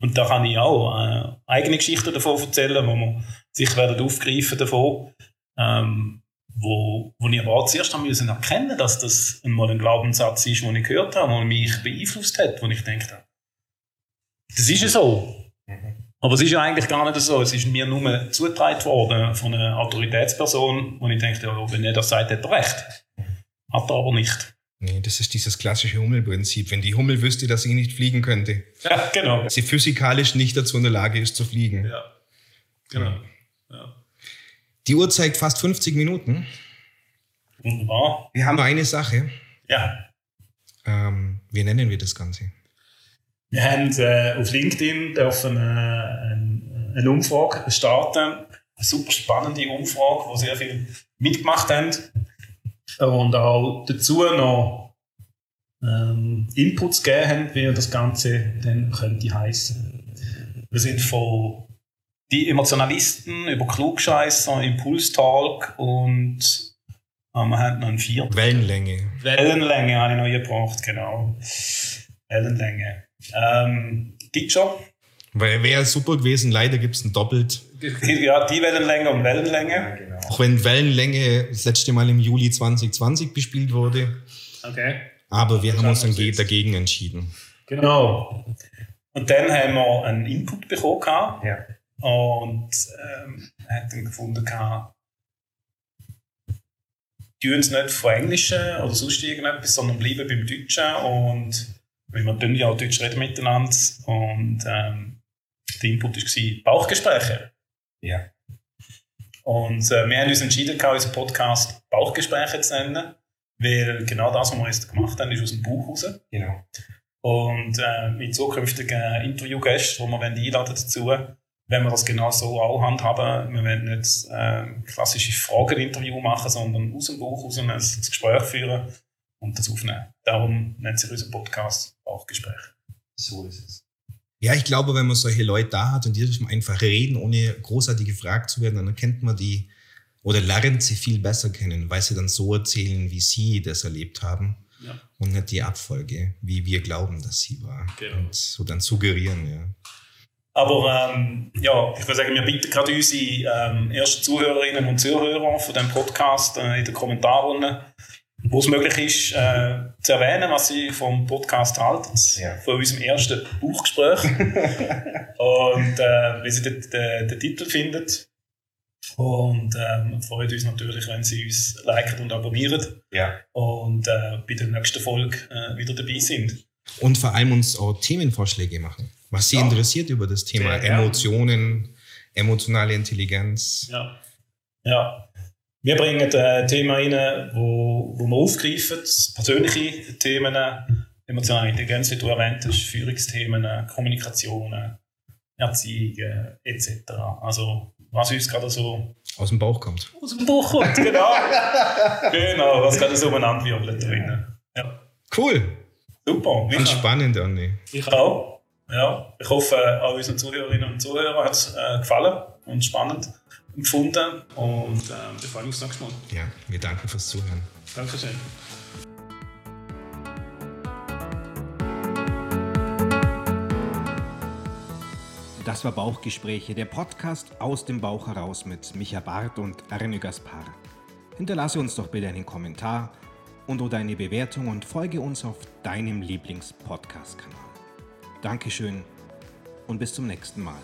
Speaker 3: Und da kann ich auch äh, eigene Geschichten davon erzählen, wo wir sich werden aufgreifen davon, ähm, wo, wo ich aber auch zuerst haben müssen erkennen, dass das einmal ein Glaubenssatz ist, den ich gehört habe, der mich beeinflusst hat, wo ich denke, das ist ja so. Aber es ist ja eigentlich gar nicht so. Es ist mir nur zugetragen worden von einer Autoritätsperson, wo ich denke, ja, wenn er das sagt, hat er recht. Hat er aber nicht.
Speaker 2: Nee, das ist dieses klassische Hummelprinzip. Wenn die Hummel wüsste, dass sie nicht fliegen könnte,
Speaker 3: Ja, genau.
Speaker 2: sie physikalisch nicht dazu in der Lage ist zu fliegen.
Speaker 3: Ja, genau. Ja.
Speaker 2: Die Uhr zeigt fast 50 Minuten.
Speaker 3: Wunderbar.
Speaker 2: Wir haben nur eine Sache.
Speaker 3: Ja.
Speaker 2: Ähm, wie nennen wir das Ganze?
Speaker 3: Wir haben äh, auf LinkedIn dürfen, äh, eine, eine Umfrage starten. Eine super spannende Umfrage, wo sehr viel mitgemacht haben. Und auch dazu noch ähm, Inputs gegeben haben, wie das Ganze dann könnte heißen. Wir sind von die Emotionalisten über Klugscheißer, Impulstalk und äh, wir haben noch einen vierten.
Speaker 2: Wellenlänge.
Speaker 3: Wellenlänge habe ich noch gebraucht, genau. Wellenlänge. Ähm, gibt schon.
Speaker 2: Weil wäre super gewesen, leider gibt es ein Doppelt.
Speaker 3: Ja, die Wellenlänge und Wellenlänge.
Speaker 2: Auch wenn Wellenlänge das letzte Mal im Juli 2020 bespielt wurde.
Speaker 3: Okay.
Speaker 2: Aber wir haben uns dann dagegen entschieden.
Speaker 3: Genau. Und dann haben wir einen Input bekommen
Speaker 2: Ja.
Speaker 3: und ähm, haben dann gefunden, gehabt, tun es nicht von Englischen oder sonst irgendetwas, sondern bleiben beim Deutschen und weil wir tun ja auch Deutsch reden miteinander und ähm, der Input war Bauchgespräche.
Speaker 2: Ja.
Speaker 3: Und äh, wir haben uns entschieden, unseren Podcast Bauchgespräche zu nennen, weil genau das, was wir jetzt gemacht haben, ist aus dem Bauch raus.
Speaker 2: Genau.
Speaker 3: Und äh, mit zukünftigen Interviewgästen, die wir wollen einladen dazu, wenn wir das genau so auch handhaben. Wir wollen nicht äh, klassische Frageninterview machen, sondern aus dem Bauch raus ein, ein Gespräch führen und das aufnehmen. Darum nennt sich unser Podcast Bauchgespräch.
Speaker 2: So ist es. Ja, ich glaube, wenn man solche Leute da hat und die dürfen einfach reden, ohne großartig gefragt zu werden, dann erkennt man die oder lernt sie viel besser kennen, weil sie dann so erzählen, wie sie das erlebt haben
Speaker 3: Ja.
Speaker 2: und nicht die Abfolge, wie wir glauben, dass sie war.
Speaker 3: Genau.
Speaker 2: Und so dann suggerieren, ja.
Speaker 3: Aber ähm, ja, ich würde sagen, wir bitten gerade unsere ähm, ersten Zuhörerinnen und Zuhörer von dem Podcast äh, in den Kommentaren, wo es möglich ist, äh, zu erwähnen, was sie vom Podcast halten,
Speaker 2: Ja.
Speaker 3: von unserem ersten Buchgespräch und äh, wie sie den, den, den Titel finden. Und ähm, wir freuen uns natürlich, wenn sie uns liken und abonnieren
Speaker 2: Ja.
Speaker 3: und äh, bei der nächsten Folge äh, wieder dabei sind.
Speaker 2: Und vor allem uns auch Themenvorschläge machen. Was sie
Speaker 3: Ja.
Speaker 2: interessiert über das Thema. Emotionen, emotionale Intelligenz.
Speaker 3: Ja. ja. Wir bringen äh, Themen rein, wo, wo wir aufgreifen, persönliche Themen, emotionale Intelligenz, wie du erwähnt hast, Führungsthemen, Kommunikation, Erziehung äh, etc. Also was uns gerade so
Speaker 2: Aus dem Bauch kommt.
Speaker 3: aus dem Buch kommt, genau. genau, was gerade so umeinander wirbelt drinnen. Ja,
Speaker 2: Cool.
Speaker 3: super.
Speaker 2: Und spannend, Anni.
Speaker 3: Ich auch. Ja, ich hoffe, auch unseren Zuhörerinnen und Zuhörern hat es äh, gefallen und spannend empfunden. Und äh, wir freuen uns nächstes Mal.
Speaker 2: Ja, wir danken fürs Zuhören.
Speaker 3: Dankeschön.
Speaker 1: Das war Bauchgespräche, der Podcast aus dem Bauch heraus mit Micha Barth und Arne Gaspar. Hinterlasse uns doch bitte einen Kommentar und oder eine Bewertung und folge uns auf deinem Lieblings-Podcast-Kanal. Dankeschön und bis zum nächsten Mal.